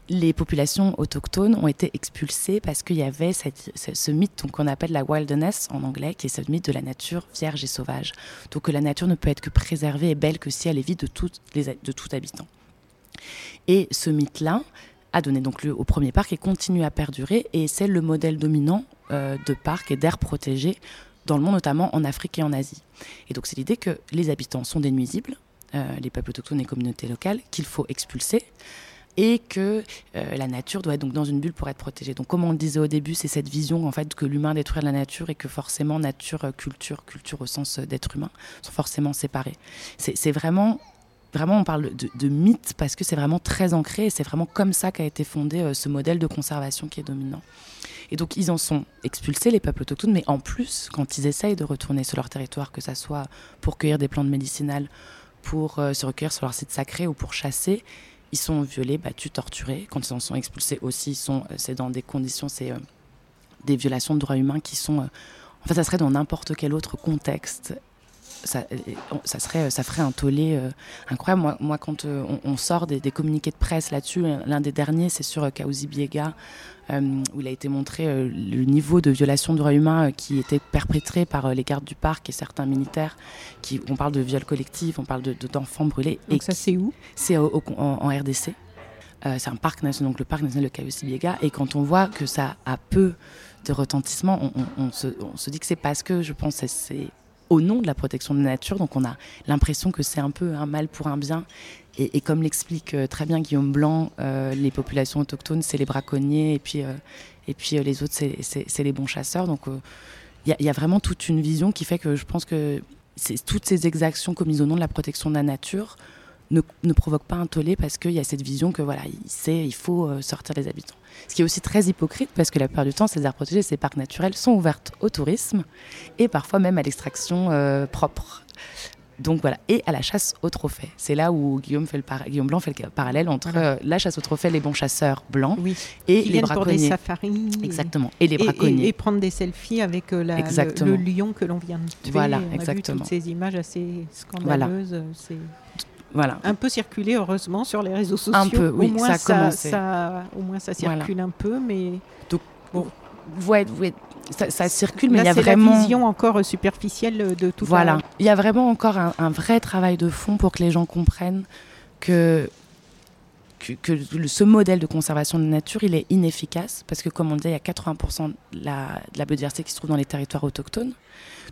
les populations autochtones ont été expulsées parce qu'il y avait ce, mythe qu'on appelle la wilderness en anglais, qui est ce mythe de la nature vierge et sauvage. Donc que la nature ne peut être que préservée et belle que si elle est vide de tout, de tout habitant. Et ce mythe-là a donné donc lieu au premier parc et continue à perdurer. Et c'est le modèle dominant euh, de parcs et d'aires protégées dans le monde, notamment en Afrique et en Asie. Et donc c'est l'idée que les habitants sont des nuisibles, euh, les peuples autochtones et communautés locales, qu'il faut expulser et que euh, la nature doit être donc dans une bulle pour être protégée. Donc comme on le disait au début, c'est cette vision en fait que l'humain détruit la nature et que forcément nature, euh, culture, culture au sens euh, d'être humain sont forcément séparés. C'est vraiment vraiment on parle de, mythe parce que c'est vraiment très ancré et c'est vraiment comme ça qu'a été fondé ce modèle de conservation qui est dominant. Et donc ils en sont expulsés, les peuples autochtones, mais en plus, quand ils essayent de retourner sur leur territoire, que ce soit pour cueillir des plantes médicinales, pour se recueillir sur leur site sacré ou pour chasser, ils sont violés, battus, torturés. Quand ils en sont expulsés aussi, euh, c'est dans des conditions, c'est euh, des violations de droits humains qui sont. Euh, en fait, ça serait dans n'importe quel autre contexte. Ça, ça, serait, ça ferait un tollé incroyable. Moi, moi quand on, sort des, communiqués de presse là-dessus, l'un des derniers, c'est sur Kauzi Biega, euh, où il a été montré euh, le niveau de violation de droits humains euh, qui était perpétré par les gardes du parc et certains militaires. Qui, on parle de viol collectif, on parle d'enfants de, brûlés. Donc et ça, c'est où? C'est en, RDC. c'est un parc national, donc le parc national de Kausi-Biega. Et quand on voit que ça a peu de retentissement, on, se, on se, dit que c'est parce que, je pense, c'est au nom de la protection de la nature. Donc on a l'impression que c'est un peu un mal pour un bien et, comme l'explique euh, très bien Guillaume Blanc, euh, les populations autochtones, c'est les braconniers, et puis, euh, et puis les autres, c'est les bons chasseurs. Donc il y, a vraiment toute une vision qui fait que je pense que toutes ces exactions commises au nom de la protection de la nature ne, ne provoque pas un tollé parce qu'il y a cette vision que voilà, il sait, il faut sortir les habitants. Ce qui est aussi très hypocrite parce que la plupart du temps, ces aires protégées, ces parcs naturels sont ouvertes au tourisme et parfois même à l'extraction propre. Donc voilà, et à la chasse aux trophées. C'est là où Guillaume, fait le Guillaume Blanc fait le parallèle entre euh, la chasse aux trophées, les bons chasseurs blancs et les braconniers. Pour des safaris. Exactement, et les braconniers. Et, prendre des selfies avec euh, le, lion que l'on vient de tuer. Voilà, On exactement. A vu toutes ces images assez scandaleuses. Voilà. un peu circulé, heureusement, sur les réseaux sociaux. Un peu, oui, au moins, ça, ça, au moins ça circule un peu, mais... Donc, bon. ouais, ouais, ça, circule, mais il y a vraiment. la vision encore superficielle de tout voilà. ça. Voilà. Il y a vraiment encore un, vrai travail de fond pour que les gens comprennent que, que, ce modèle de conservation de la nature, il est inefficace. Parce que, comme on dit, il y a 80% de la, biodiversité qui se trouve dans les territoires autochtones.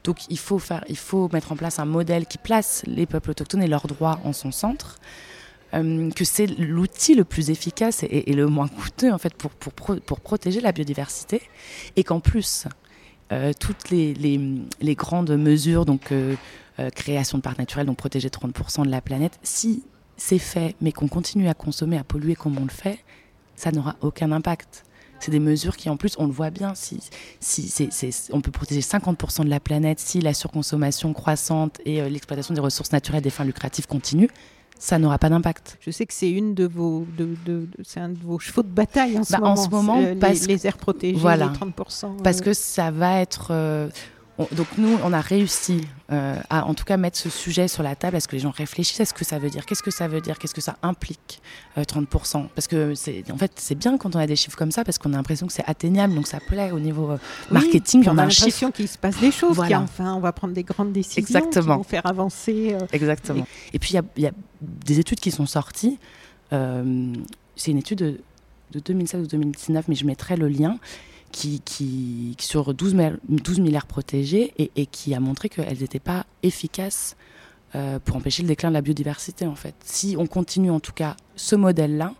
Donc, il faut, faire, il faut mettre en place un modèle qui place les peuples autochtones et leurs droits en son centre. Euh, que c'est l'outil le plus efficace et, le moins coûteux en fait pour, pour, pour protéger la biodiversité et qu'en plus euh, toutes les, les, les, grandes mesures donc euh, création de parcs naturels donc protéger 30% de la planète si c'est fait mais qu'on continue à consommer à polluer comme on le fait ça n'aura aucun impact c'est des mesures qui, en plus, on le voit bien, si, si on peut protéger 50% de la planète si la surconsommation croissante et l'exploitation des ressources naturelles des fins lucratives continue ça n'aura pas d'impact. Je sais que c'est une de vos, de, de, c'est un de vos chevaux de bataille en ce bah, moment. En ce moment, les, parce les aires protégées, voilà. les 30%. Parce euh. que ça va être, donc nous, on a réussi euh, à en tout cas mettre ce sujet sur la table, à ce que les gens réfléchissent à ce que ça veut dire, qu'est-ce que ça veut dire, qu'est-ce que ça implique, 30%. Euh, parce que c'est, en fait, c'est bien quand on a des chiffres comme ça, parce qu'on a l'impression que c'est atteignable, donc ça plaît au niveau euh, marketing. on, a, l'impression qu'il se passe des choses, enfin, on va prendre des grandes décisions Exactement. qui vont faire avancer. Exactement. Et, puis il y, a des études qui sont sorties. c'est une étude de, de 2016 ou 2019, mais je mettrai le lien qui, sur 12, 12 milliards protégés et, et, qui a montré qu'elles n'étaient pas efficaces euh, pour empêcher le déclin de la biodiversité en fait. Si on continue en tout cas ce modèle-là,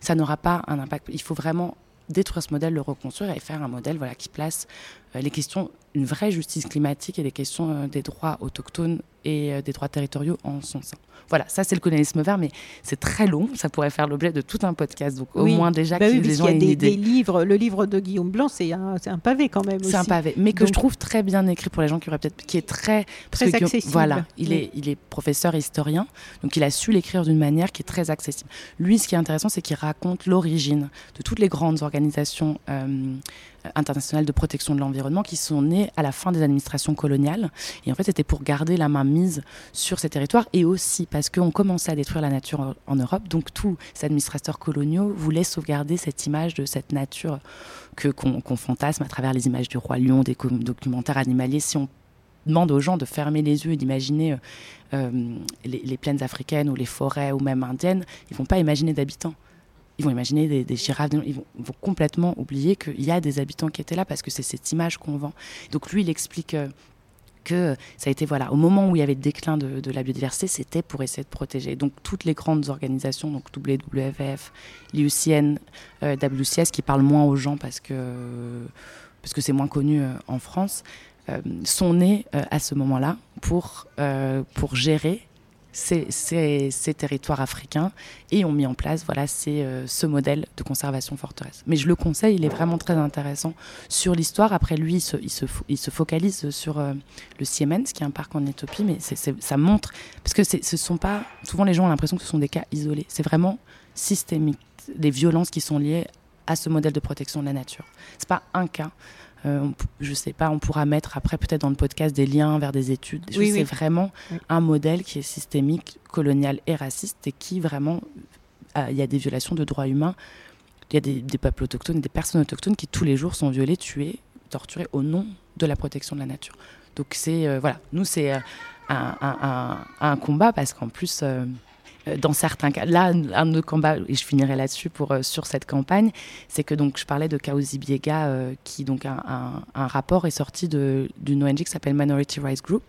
ça n'aura pas un impact. Il faut vraiment détruire ce modèle, le reconstruire et faire un modèle voilà, qui place euh, les questions, une vraie justice climatique et les questions euh, des droits autochtones et des droits territoriaux en son sein. Voilà, ça c'est le colonialisme vert, mais c'est très long. Ça pourrait faire l'objet de tout un podcast. Donc au moins déjà bah que les gens aient une des, idée. Des livres, le livre de Guillaume Blanc, c'est un, un, pavé quand même. C'est un pavé, mais que je trouve très bien écrit pour les gens qui auraient peut-être, qui est très, très accessible. voilà, il est, il est professeur historien, donc il a su l'écrire d'une manière qui est très accessible. Lui, ce qui est intéressant, c'est qu'il raconte l'origine de toutes les grandes organisations. Euh, internationales de protection de l'environnement qui sont nées à la fin des administrations coloniales. Et en fait, c'était pour garder la main mise sur ces territoires et aussi parce qu'on commençait à détruire la nature en Europe. Donc tous ces administrateurs coloniaux voulaient sauvegarder cette image de cette nature que qu'on fantasme à travers les images du roi lion, des documentaires animaliers. Si on demande aux gens de fermer les yeux et d'imaginer euh, euh, les, plaines africaines ou les forêts ou même indiennes, ils vont pas imaginer d'habitants. Ils vont imaginer des, girafes, ils vont, complètement oublier qu'il y a des habitants qui étaient là parce que c'est cette image qu'on vend. Donc lui, il explique euh, que ça a été, voilà, au moment où il y avait le déclin de, la biodiversité, c'était pour essayer de protéger. Donc toutes les grandes organisations, donc WWF, l'IUCN, euh, WCS, qui parlent moins aux gens parce que parce que c'est moins connu euh, en France, euh, sont nées à ce moment-là pour, pour gérer ces, territoires africains et ont mis en place voilà, euh, ce modèle de conservation forteresse. Mais je le conseille, il est vraiment très intéressant sur l'histoire. Après, lui, il se, il se, focalise sur euh, le Siemens, qui est un parc en Éthiopie, mais ça montre, parce que ce sont pas, souvent les gens ont l'impression que ce sont des cas isolés, c'est vraiment systémique, les violences qui sont liées à ce modèle de protection de la nature. C'est pas un cas. Euh, je sais pas, on pourra mettre après peut-être dans le podcast des liens vers des études. c'est vraiment un modèle qui est systémique, colonial et raciste et qui vraiment, euh, il y a des violations de droits humains. Il y a des, peuples autochtones, des personnes autochtones qui tous les jours sont violées, tuées, torturées au nom de la protection de la nature. Donc c'est euh, voilà, nous c'est un, un, combat parce qu'en plus euh, dans certains cas. Là, un de nos combats, et je finirai là-dessus pour euh, sur cette campagne, c'est que donc je parlais de Kaozi Biega, euh, qui donc un, un, rapport est sorti d'une ONG qui s'appelle Minority Rights Group,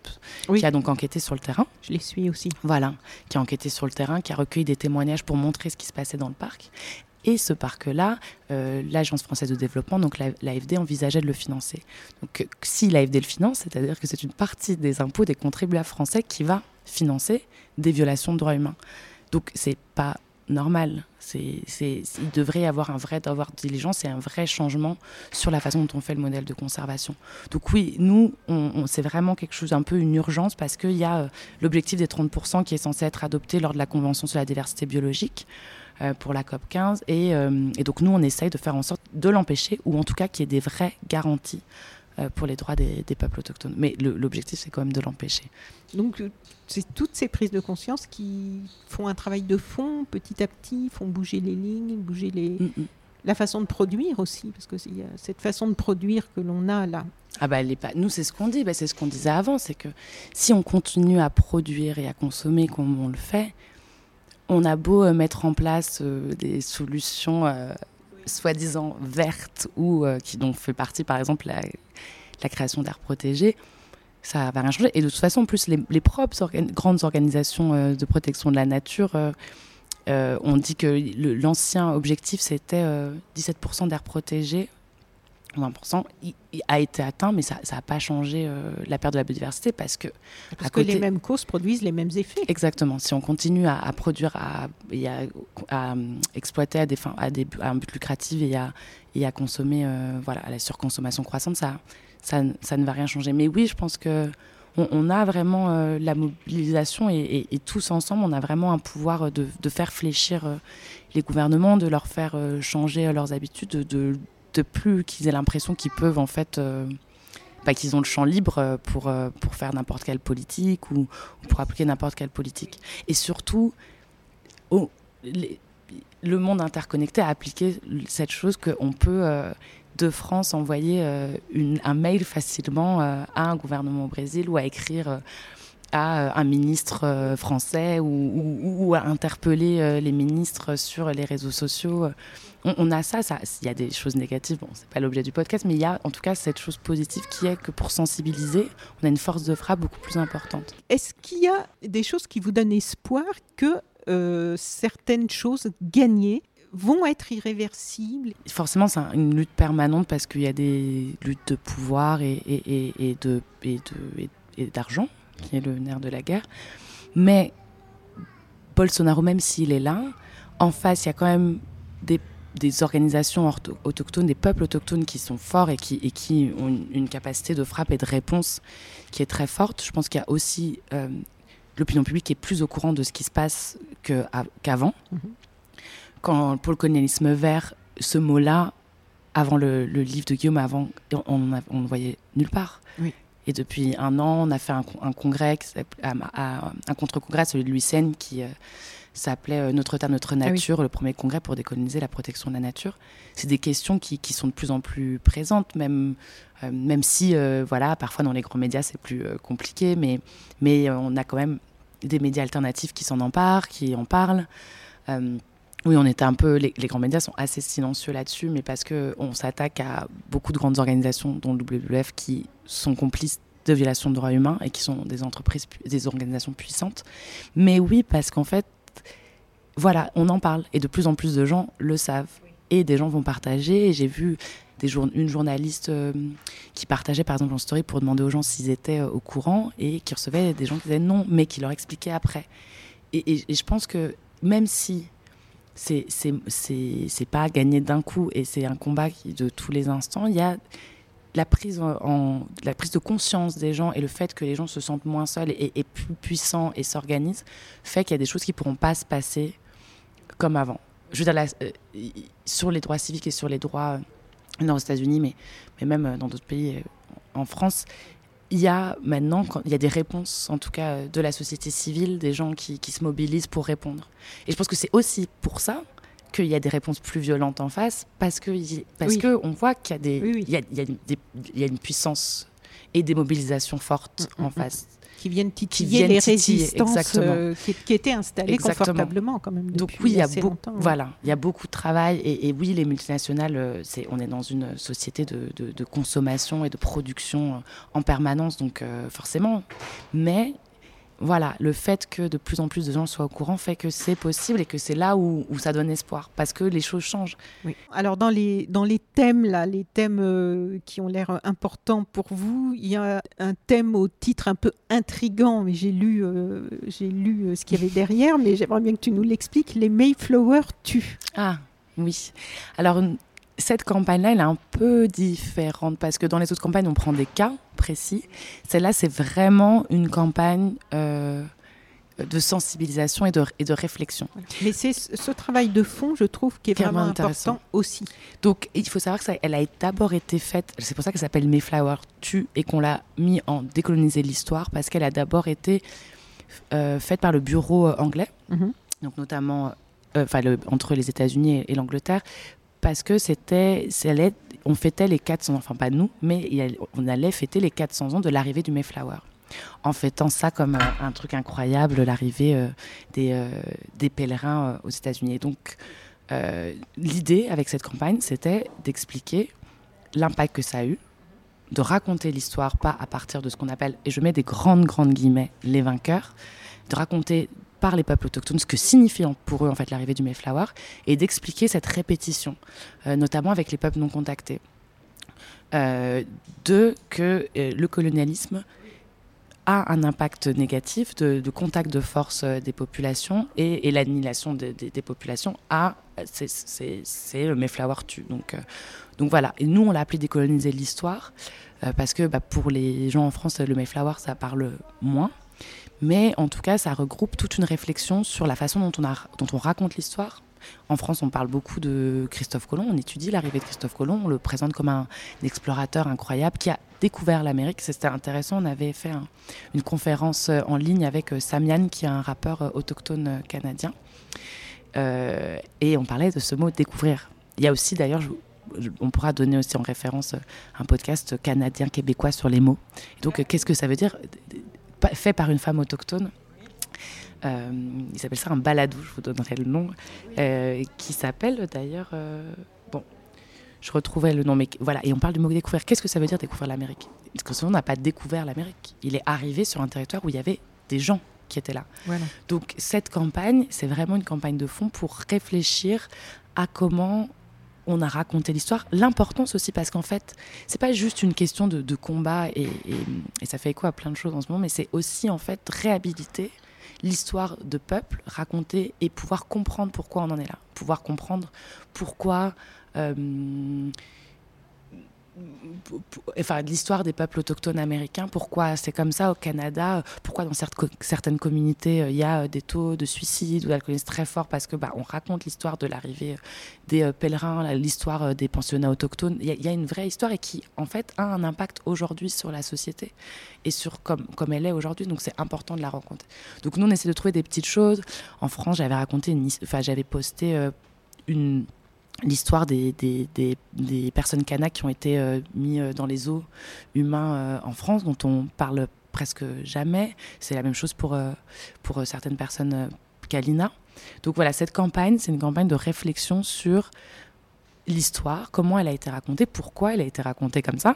qui a donc enquêté sur le terrain. Je les suis aussi. Voilà, qui a enquêté sur le terrain, qui a recueilli des témoignages pour montrer ce qui se passait dans le parc. Et ce parc-là, l'Agence française de développement, donc l'AFD, envisageait de le financer. Donc si l'AFD le finance, c'est-à-dire que c'est une partie des impôts des contribuables français qui va financer des violations de droits humains. Donc c'est pas normal. C'est, il devrait y avoir un vrai devoir de diligence et un vrai changement sur la façon dont on fait le modèle de conservation. Donc oui, nous, c'est vraiment quelque chose, un peu une urgence, parce qu'il y a euh, l'objectif des 30% qui est censé être adopté lors de la Convention sur la diversité biologique euh, pour la COP 15. Et, euh, et, donc nous, on essaye de faire en sorte de l'empêcher, ou en tout cas qu'il y ait des vraies garanties pour les droits des, peuples autochtones. Mais l'objectif, c'est quand même de l'empêcher. Donc, euh, c'est toutes ces prises de conscience qui font un travail de fond, petit à petit, font bouger les lignes, bouger les... Mm, mm. La façon de produire aussi, parce que y a cette façon de produire que l'on a là. Ah bah, pas... Nous, c'est ce qu'on dit, bah, c'est ce qu'on disait avant, c'est que si on continue à produire et à consommer comme on le fait, on a beau euh, mettre en place des solutions soi-disant vertes ou euh, qui dont fait partie par exemple la, création d'aires protégées, ça va rien changer. Et de toute façon, en plus, les, propres grandes organisations euh, de protection de la nature euh, ont dit que l'ancien objectif, c'était 17% d'aires protégées 20% il, a été atteint, mais ça n'a pas changé euh, la perte de la biodiversité parce que. Parce que les mêmes causes produisent les mêmes effets. Exactement. Si on continue à, produire, à, à, exploiter à, des fins, à, des, un but lucratif et à, et à consommer, euh, voilà, à la surconsommation croissante, ça, ça, ça, ne va rien changer. Mais oui, je pense que. On, a vraiment euh, la mobilisation et, tous ensemble, on a vraiment un pouvoir de, de faire fléchir les gouvernements, de leur faire changer leurs habitudes, de de plus qu'ils aient l'impression qu'ils peuvent en fait euh, bah, qu'ils ont le champ libre euh, pour, euh, pour faire n'importe quelle politique ou, pour appliquer n'importe quelle politique. Et surtout, le monde interconnecté a appliqué cette chose qu'on peut de France envoyer un mail facilement à un gouvernement au Brésil ou à écrire à un ministre français ou, ou à interpeller les ministres sur les réseaux sociaux. On, a ça, ça, il y a des choses négatives, bon, c'est pas l'objet du podcast, mais il y a en tout cas cette chose positive qui est que pour sensibiliser, on a une force de frappe beaucoup plus importante. Est-ce qu'il y a des choses qui vous donnent espoir que euh, certaines choses gagnées vont être irréversibles? Forcément, c'est une lutte permanente parce qu'il y a des luttes de pouvoir et, et, de, et d'argent, qui est le nerf de la guerre. Mais Bolsonaro, même s'il est là, en face, il y a quand même des des organisations autochtones, des peuples autochtones qui sont forts et qui, et qui ont une, capacité de frappe et de réponse qui est très forte. Je pense qu'il y a aussi euh, l'opinion publique qui est plus au courant de ce qui se passe qu'avant. Mhm. Quand pour le colonialisme vert, ce mot-là, avant le, livre de Guillaume, avant, on ne voyait nulle part. Et depuis un an, on a fait un, congrès, un contre-congrès, celui de Lucène, qui... Euh, s'appelait euh, Notre Terre, Notre ah Nature, le premier congrès pour décoloniser la protection de la nature. C'est des questions qui, qui, sont de plus en plus présentes, même, euh, même si, euh, voilà, parfois dans les grands médias, c'est plus compliqué, mais, mais on a quand même des médias alternatifs qui s'en emparent, qui en parlent. Oui, on était un peu. Les, grands médias sont assez silencieux là-dessus, mais parce qu'on s'attaque à beaucoup de grandes organisations, dont le WWF, qui sont complices de violations de droits humains et qui sont des entreprises, des organisations puissantes. Mais oui, parce qu'en fait, voilà, on en parle et de plus en plus de gens le savent et des gens vont partager. J'ai vu une journaliste euh, qui partageait par exemple en story pour demander aux gens s'ils étaient euh, au courant et qui recevait des gens qui disaient non, mais qui leur expliquaient après. Et, je pense que même si c'est c'est pas gagné d'un coup et c'est un combat de tous les instants, il y a la prise, la prise de conscience des gens et le fait que les gens se sentent moins seuls et, plus puissants et s'organisent fait qu'il y a des choses qui pourront pas se passer comme avant. Je veux dire, euh, sur les droits civiques et sur les droits euh, dans les États-Unis, mais, même euh, dans d'autres pays, en France, il y a maintenant quand, il y a des réponses, en tout cas de la société civile, des gens qui, qui se mobilisent pour répondre. Et je pense que c'est aussi pour ça qu'il y a des réponses plus violentes en face, parce que parce que on voit qu'il y a des, il, y a, il, y a il y a une puissance et des mobilisations fortes mm, en mm, mm. face qui viennent titiller les résistances euh, qui, étaient installées confortablement quand même. Donc oui, il y a beaucoup, voilà, il y a beaucoup de travail et, oui, les multinationales, euh, c'est, on est dans une société de, de, consommation et de production euh, en permanence, donc forcément. Mais voilà, le fait que de plus en plus de gens soient au courant fait que c'est possible et que c'est là où, ça donne espoir, parce que les choses changent. Oui. Alors dans les, dans les thèmes, là, les thèmes euh, qui ont l'air importants pour vous, il y a un thème au titre un peu intrigant, mais j'ai lu, euh, j'ai lu euh, ce qu'il y avait derrière, mais j'aimerais bien que tu nous l'expliques, les Mayflower tuent. Ah oui. Alors cette campagne-là, elle est un peu différente parce que dans les autres campagnes, on prend des cas précis. Celle-là, c'est vraiment une campagne euh, de sensibilisation et de, et de réflexion. Mais c'est ce travail de fond, je trouve, qui est vraiment, important aussi. Donc, il faut savoir que ça, elle a d'abord été faite, c'est pour ça qu'elle s'appelle Mayflower Tu et qu'on l'a mis en décoloniser l'histoire parce qu'elle a d'abord été euh, faite par le bureau euh, anglais, mhm. donc notamment entre les États-Unis et l'Angleterre, parce que c'était, on fêtait les 400 ans, enfin pas nous, mais on allait fêter les 400 ans de l'arrivée du Mayflower. En fêtant ça comme un, truc incroyable, l'arrivée euh, des, euh, des, pèlerins euh, aux États-Unis. Donc, l'idée avec cette campagne, c'était d'expliquer l'impact que ça a eu, de raconter l'histoire, pas à partir de ce qu'on appelle, et je mets des grandes, grandes guillemets, les vainqueurs, de raconter par les peuples autochtones, ce que signifie pour eux en fait l'arrivée du Mayflower, et d'expliquer cette répétition, euh, notamment avec les peuples non contactés. Euh, de que euh, le colonialisme a un impact négatif de, contact de force des populations et, l'annihilation des populations a c'est le Mayflower tue. Donc donc voilà. Et nous on l'a appelé décoloniser l'histoire parce que bah, pour les gens en France le Mayflower ça parle moins mais en tout cas, ça regroupe toute une réflexion sur la façon dont on, raconte l'histoire. En France, on parle beaucoup de Christophe Colomb, on étudie l'arrivée de Christophe Colomb, on le présente comme un, explorateur incroyable qui a découvert l'Amérique. C'était intéressant, on avait fait une conférence euh, en ligne avec euh, Samian, qui est un rappeur euh, autochtone canadien. et on parlait de ce mot découvrir. Il y a aussi d'ailleurs, on pourra donner aussi en référence un podcast canadien-québécois sur les mots. donc, qu'est-ce que ça veut dire? Fait par une femme autochtone. Euh, il s'appelle ça un baladou, je vous donnerai le nom, euh, qui s'appelle d'ailleurs. Euh, bon, je retrouvais le nom, mais voilà. Et on parle du mot découvrir. Qu'est-ce que ça veut dire découvrir l'Amérique? Parce que souvent, on n'a pas découvert l'Amérique. Il est arrivé sur un territoire où il y avait des gens qui étaient là. Donc, cette campagne, c'est vraiment une campagne de fond pour réfléchir à comment on a raconté l'histoire. L'importance aussi, parce qu'en fait, c'est pas juste une question de, combat et, ça fait écho à plein de choses en ce moment, mais c'est aussi en fait réhabiliter l'histoire de peuple, raconter et pouvoir comprendre pourquoi on en est là, pouvoir comprendre pourquoi. Euh, enfin, l'histoire des peuples autochtones américains, pourquoi c'est comme ça au Canada, pourquoi dans certaines communautés euh, il y a euh, des taux de suicide ou d'alcoolisme très forts parce que bah, on raconte l'histoire de l'arrivée euh, des pèlerins, l'histoire des pensionnats autochtones. Il y, a une vraie histoire et qui en fait a un impact aujourd'hui sur la société et sur comme, comme elle est aujourd'hui. Donc c'est important de la raconter. Donc nous on essaie de trouver des petites choses. En France j'avais raconté, enfin j'avais posté une l'histoire des, des, des, personnes kanak qui ont été euh, mis euh, dans les eaux humains euh, en France, dont on parle presque jamais. C'est la même chose pour, pour certaines personnes Kalina. Donc voilà, cette campagne, c'est une campagne de réflexion sur l'histoire, comment elle a été racontée, pourquoi elle a été racontée comme ça,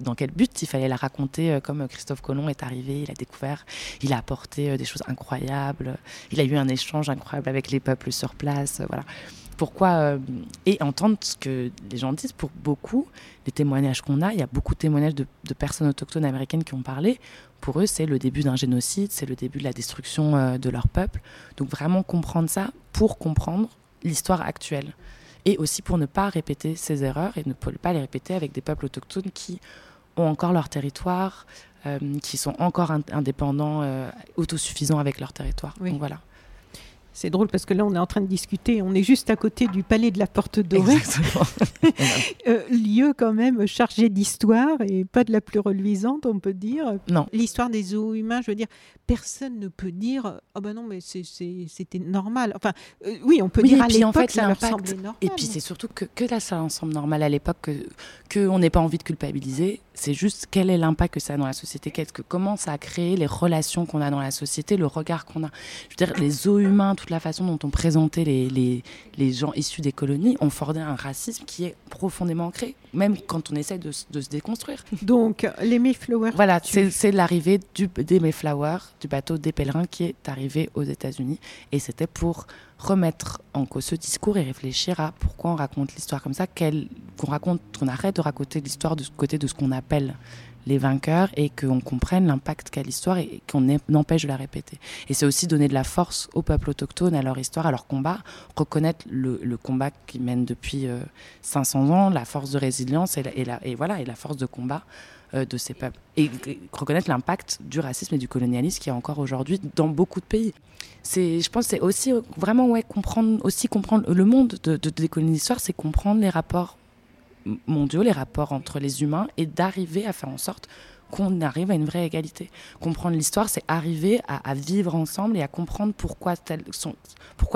dans quel but il fallait la raconter comme Christophe Colomb est arrivé, il a découvert, il a apporté des choses incroyables, il a eu un échange incroyable avec les peuples sur place, voilà pourquoi euh, et entendre ce que les gens disent. Pour beaucoup, les témoignages qu'on a, il y a beaucoup de témoignages de, personnes autochtones américaines qui ont parlé. Pour eux, c'est le début d'un génocide, c'est le début de la destruction euh, de leur peuple. Donc vraiment comprendre ça pour comprendre l'histoire actuelle. Et aussi pour ne pas répéter ces erreurs et ne pas les répéter avec des peuples autochtones qui ont encore leur territoire, euh, qui sont encore indépendants, autosuffisants avec leur territoire. Donc voilà. C'est drôle parce que là, on est en train de discuter. On est juste à côté du palais de la Porte Dorée. euh, lieu quand même chargé d'histoire et pas de la plus reluisante, on peut dire. Non. L'histoire des zoos humains, je veux dire, personne ne peut dire ah oh ben non, mais c'était normal. Enfin, euh, oui, on peut dire à l'époque en fait, ça leur semblait normal. Et puis c'est surtout que, que là, ça semble normal à l'époque, que qu'on n'ait pas envie de culpabiliser. C'est juste quel est l'impact que ça a dans la société, qu'est-ce que, comment ça a créé les relations qu'on a dans la société, le regard qu'on a? Je veux dire, les zoos humains, toute la façon dont on présentait les, les, les gens issus des colonies, ont fordé un racisme qui est profondément ancré. Même quand on essaie de, se déconstruire. Donc, les Mayflower. Voilà, c'est l'arrivée des Mayflower, du bateau des pèlerins qui est arrivé aux États-Unis. Et c'était pour remettre en cause ce discours et réfléchir à pourquoi on raconte l'histoire comme ça, qu'on raconte, qu'on arrête de raconter l'histoire de ce côté de ce qu'on appelle les vainqueurs et qu'on comprenne l'impact qu'a l'histoire et qu'on empêche de la répéter. Et c'est aussi donner de la force aux peuples autochtones, à leur histoire, à leur combat, reconnaître le, combat qu'ils mènent depuis 500 euh, ans, la force de résilience et, la, voilà, et la force de combat euh, de ces peuples. Et, reconnaître l'impact du racisme et du colonialisme qui est encore aujourd'hui dans beaucoup de pays. C'est, je pense, c'est aussi vraiment ouais, comprendre, aussi comprendre le monde de, de, de l'histoire, c'est comprendre les rapports mondiaux, les rapports entre les humains, et d'arriver à faire en sorte qu'on arrive à une vraie égalité. Comprendre l'histoire, c'est arriver à, vivre ensemble et à comprendre pourquoi,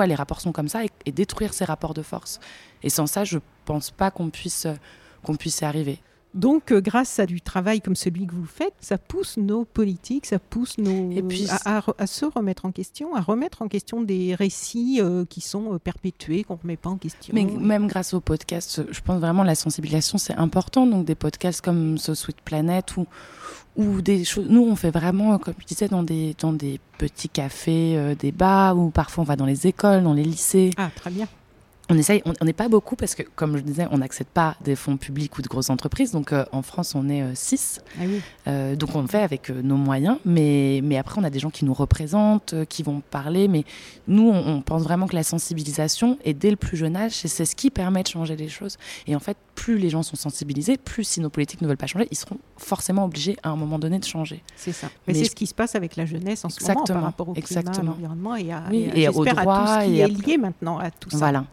les rapports sont comme ça et, détruire ces rapports de force. Et sans ça, je ne pense pas qu'on puisse, qu'on puisse y arriver. Donc, euh, grâce à du travail comme celui que vous faites, ça pousse nos politiques, ça pousse nos à, se remettre en question, à remettre en question des récits euh, qui sont euh, perpétués, qu'on ne remet pas en question. Mais même grâce aux podcasts, je pense vraiment la sensibilisation c'est important. Donc des podcasts comme So Sweet Planet ou ou des choses. Nous, on fait vraiment, comme je disais, dans des dans des petits cafés, des bars, ou parfois on va dans les écoles, dans les lycées. Ah, très bien on essaye, on n'est pas beaucoup parce que, comme je disais, on n'accède pas des fonds publics ou de grosses entreprises. Donc euh, en France, on est 6. Euh, ah euh, donc on fait avec nos moyens. Mais, mais après, on a des gens qui nous représentent, qui vont parler. Mais nous, on, pense vraiment que la sensibilisation, et dès le plus jeune âge, c'est ce qui permet de changer les choses. Et en fait, plus les gens sont sensibilisés, plus si nos politiques ne veulent pas changer, ils seront forcément obligés à un moment donné de changer. C'est ça. Mais, c'est ce qui se passe avec la jeunesse en ce moment par rapport au climat, à l'environnement et, à, et, au droit, à tout ce qui est lié maintenant à tout ça. Voilà.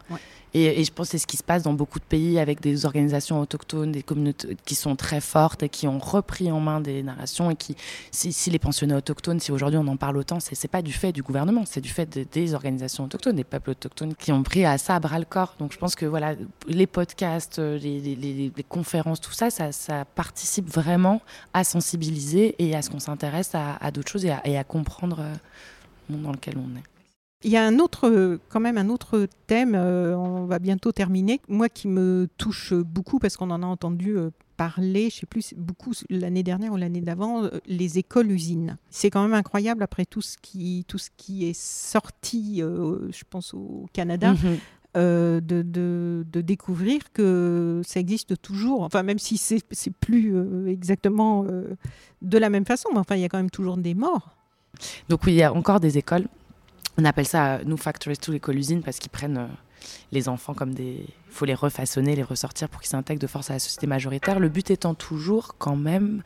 Et, je pense que c'est ce qui se passe dans beaucoup de pays avec des organisations autochtones, des communautés qui sont très fortes et qui ont repris en main des narrations et qui, si, les pensionnés autochtones, si aujourd'hui on en parle autant, c'est, pas du fait du gouvernement, c'est du fait des organisations autochtones, des peuples autochtones qui ont pris à ça à bras le corps. Donc je pense que voilà, les podcasts, les, conférences, tout ça, ça, participe vraiment à sensibiliser et à ce qu'on s'intéresse à, d'autres choses et à, et à comprendre euh, le monde dans lequel on est. Il y a un autre, quand même un autre thème, euh, on va bientôt terminer, moi qui me touche beaucoup parce qu'on en a entendu euh, parler, je sais plus, beaucoup l'année dernière ou l'année d'avant, euh, les écoles-usines. C'est quand même incroyable après tout ce qui, tout ce qui est sorti, je pense au Canada. Mhm. de, de, découvrir que ça existe toujours, enfin même si c'est plus exactement de la même façon, mais enfin il y a quand même toujours des morts. Donc oui, il y a encore des écoles on appelle ça, nous, Factories to l'école usine, parce qu'ils prennent euh, les enfants comme des. Il faut les refaçonner, les ressortir pour qu'ils s'intègrent de force à la société majoritaire. Le but étant toujours, quand même,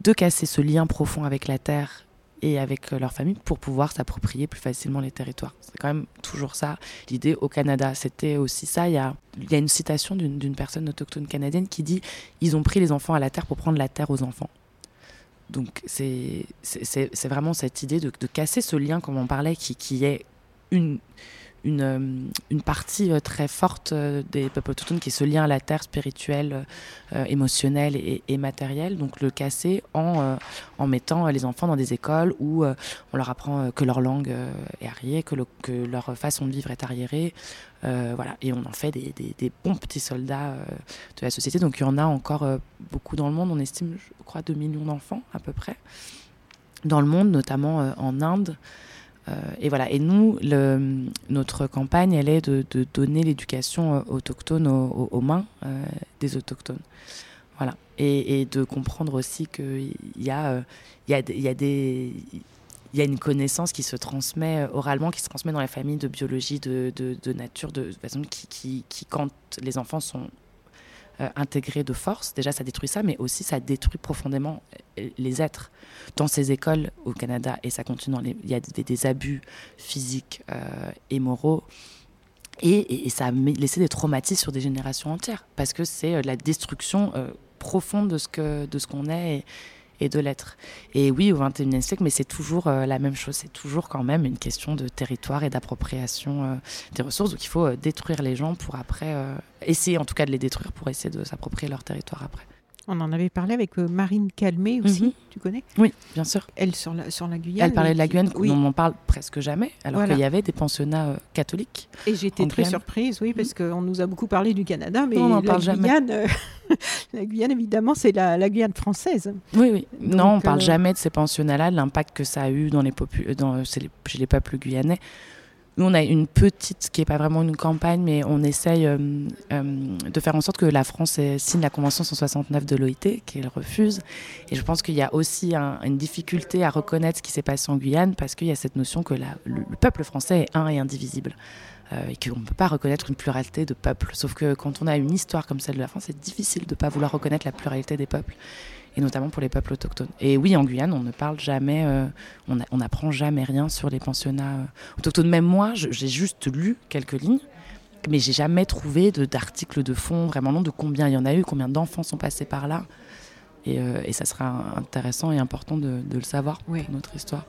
de casser ce lien profond avec la terre et avec euh, leur famille pour pouvoir s'approprier plus facilement les territoires. C'est quand même toujours ça. L'idée au Canada, c'était aussi ça. Il y a une citation d'une personne autochtone canadienne qui dit Ils ont pris les enfants à la terre pour prendre la terre aux enfants. Donc c'est vraiment cette idée de, casser ce lien, comme on parlait, qui, qui est une, une, euh, une, partie euh, très forte euh, des peuples autochtones, qui est ce lien à la terre spirituel, émotionnel et, et, matériel. Donc le casser en, en mettant les enfants dans des écoles où on leur apprend que leur langue est arriérée, que, que, leur façon de vivre est arriérée. voilà. Et on en fait des, des, des bons petits soldats de la société. Donc il y en a encore beaucoup dans le monde. On estime, je crois, 2 millions d'enfants à peu près dans le monde, notamment en Inde. Euh, et voilà. Et nous, notre campagne, elle est de, donner l'éducation euh, autochtone aux, mains euh, des autochtones. Voilà. Et, de comprendre aussi qu'il y a, y, a, y a des il y a une connaissance qui se transmet oralement, qui se transmet dans la famille de biologie, de, de, nature, de, façon qui, qui, qui, quand les enfants sont euh, intégré de force. Déjà, ça détruit ça, mais aussi ça détruit profondément euh, les êtres. Dans ces écoles au Canada, et ça continue, il y a des, abus physiques euh, et moraux. Et, ça a laissé des traumatismes sur des générations entières, parce que c'est la destruction profonde de ce qu'on est. et de l'être. Et oui, au XXIe siècle, mais c'est toujours euh, la même chose. C'est toujours quand même une question de territoire et d'appropriation euh, des ressources. Donc il faut euh, détruire les gens pour après essayer, en tout cas, de les détruire pour essayer de s'approprier leur territoire après. On en avait parlé avec euh, Marine Calmé aussi, mhm. tu connais? Oui, bien sûr. Elle sur la, sur la Guyane. Elle parlait de la Guyane, oui. on en parle presque jamais, alors qu'il y avait des pensionnats euh, catholiques. Et j'étais très surprise, oui, parce qu'on nous a beaucoup parlé du Canada, mais on en parle Guyane, jamais. la Guyane, évidemment, c'est la, la, Guyane française. Oui, oui. non, on ne parle jamais de ces pensionnats-là, l'impact que ça a eu dans les, dans, chez les peuples guyanais. Nous, on a une petite, qui n'est pas vraiment une campagne, mais on essaye euh, euh, de faire en sorte que la France signe la Convention 169 de l'OIT, qu'elle refuse. Et je pense qu'il y a aussi une difficulté à reconnaître ce qui s'est passé en Guyane, parce qu'il y a cette notion que le, peuple français est un et indivisible. Euh, et qu'on ne peut pas reconnaître une pluralité de peuples. Sauf que quand on a une histoire comme celle de la France, c'est difficile de ne pas vouloir reconnaître la pluralité des peuples et notamment pour les peuples autochtones. Et oui, en Guyane, on ne parle jamais, euh, on n'apprend jamais rien sur les pensionnats euh, autochtones. Même moi, j'ai juste lu quelques lignes, mais j'ai jamais trouvé d'article de, fond vraiment long de combien il y en a eu, combien d'enfants sont passés par là. Et, euh, et, ça sera intéressant et important de, le savoir pour notre histoire.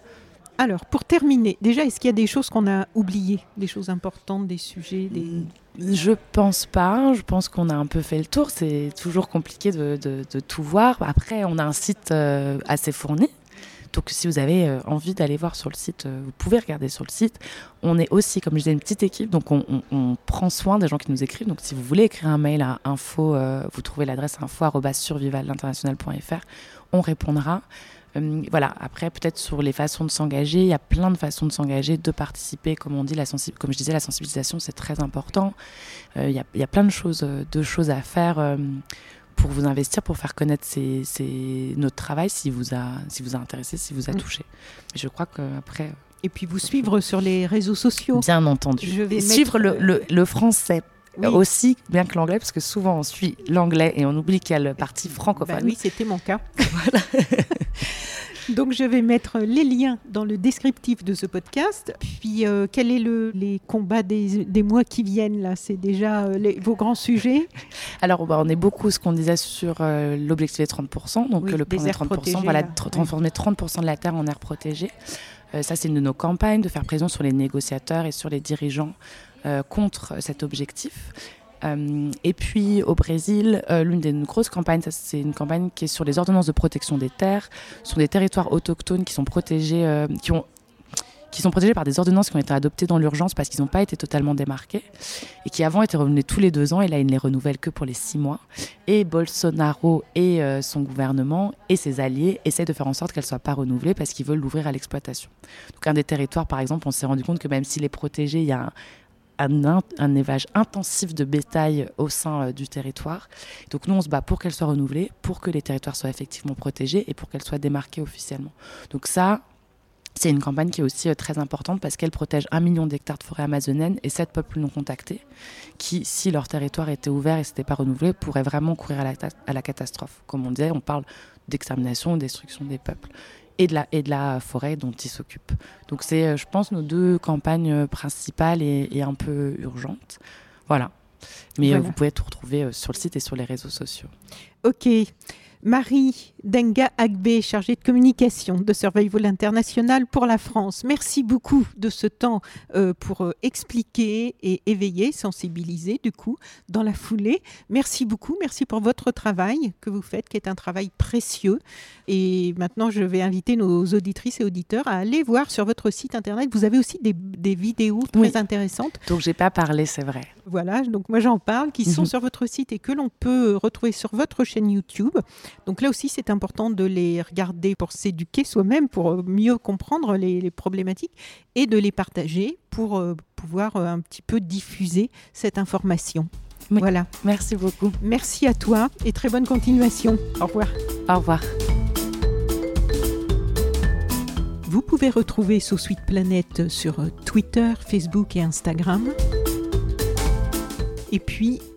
Alors, pour terminer, déjà, est-ce qu'il y a des choses qu'on a oubliées, des choses importantes, des sujets des... Je pense pas. Je pense qu'on a un peu fait le tour. C'est toujours compliqué de, tout voir. Après, on a un site euh, assez fourni. Donc, si vous avez euh, envie d'aller voir sur le site, euh, vous pouvez regarder sur le site. On est aussi, comme je disais, une petite équipe. Donc, on, on prend soin des gens qui nous écrivent. Donc, si vous voulez écrire un mail à info, vous trouvez l'adresse info.survivalinternational.fr. On répondra. Euh, voilà, après, peut-être sur les façons de s'engager, il y a plein de façons de s'engager, de participer. Comme on dit, la comme je disais, la sensibilisation, c'est très important. Euh, il y, a, plein de choses, de choses à faire euh, pour vous investir, pour faire connaître notre travail si vous, a, si vous a intéressé, si vous a mm. touché. je crois qu'après. Et puis vous suivre sur les réseaux sociaux. Bien entendu. Je vais suivre le, le, français aussi, bien que l'anglais, parce que souvent on suit l'anglais et on oublie qu'il y a le parti francophone. Bah oui, c'était mon cas. voilà. Donc je vais mettre les liens dans le descriptif de ce podcast. Puis euh, quel est le les combats des, des mois qui viennent là? C'est déjà euh, les, vos grands sujets? Alors bah, on est beaucoup ce qu'on disait sur euh, l'objectif des 30%, donc le plan des 30%, voilà, transformer 30% de la terre en air protégé. ça c'est une de nos campagnes, de faire pression sur les négociateurs et sur les dirigeants contre cet objectif. Euh, et puis au Brésil, euh, l'une des grosses campagnes, c'est une campagne qui est sur les ordonnances de protection des terres, sur des territoires autochtones qui sont protégés, euh, qui ont qui sont protégés par des ordonnances qui ont été adoptées dans l'urgence parce qu'ils n'ont pas été totalement démarqués et qui avant étaient renouvelées tous les deux ans et là ils ne les renouvellent que pour les six mois. Et Bolsonaro et son gouvernement et ses alliés essaient de faire en sorte qu'elles ne soient pas renouvelées parce qu'ils veulent l'ouvrir à l'exploitation. Donc un des territoires par exemple, on s'est rendu compte que même s'il est protégé, il y a un, un, élevage intensif de bétail au sein euh, du territoire. Donc nous, on se bat pour qu'elle soit renouvelée, pour que les territoires soient effectivement protégés et pour qu'elle soit démarquée officiellement. Donc ça, c'est une campagne qui est aussi euh, très importante parce qu'elle protège un million d'hectares de forêt amazonienne et sept peuples non contactés qui, si leur territoire était ouvert et n'était pas renouvelé, pourraient vraiment courir à la, à la catastrophe. Comme on disait, on parle d'extermination ou destruction des peuples et de la, et de la forêt dont ils s'occupent. Donc c'est, euh, je pense, nos deux campagnes euh, principales et, un peu urgentes. Voilà. Mais euh, vous pouvez tout retrouver sur le site et sur les réseaux sociaux. Ok. Marie Denga Agbe, chargée de communication de Survival International pour la France. Merci beaucoup de ce temps euh, pour euh, expliquer et éveiller, sensibiliser du coup dans la foulée. Merci beaucoup, merci pour votre travail que vous faites, qui est un travail précieux. Et maintenant, je vais inviter nos auditrices et auditeurs à aller voir sur votre site internet. Vous avez aussi des, vidéos très intéressantes. Donc, j'ai pas parlé, c'est vrai. Voilà, donc moi j'en parle, qui sont mhm. sur votre site et que l'on peut retrouver sur votre chaîne YouTube. Donc là aussi, c'est important de les regarder pour s'éduquer soi-même, pour mieux comprendre les, problématiques et de les partager pour euh, pouvoir euh, un petit peu diffuser cette information. Voilà. Merci beaucoup. Merci à toi et très bonne continuation. Au revoir. Au revoir. Vous pouvez retrouver Sous Suite Planète sur Twitter, Facebook et Instagram. Et puis,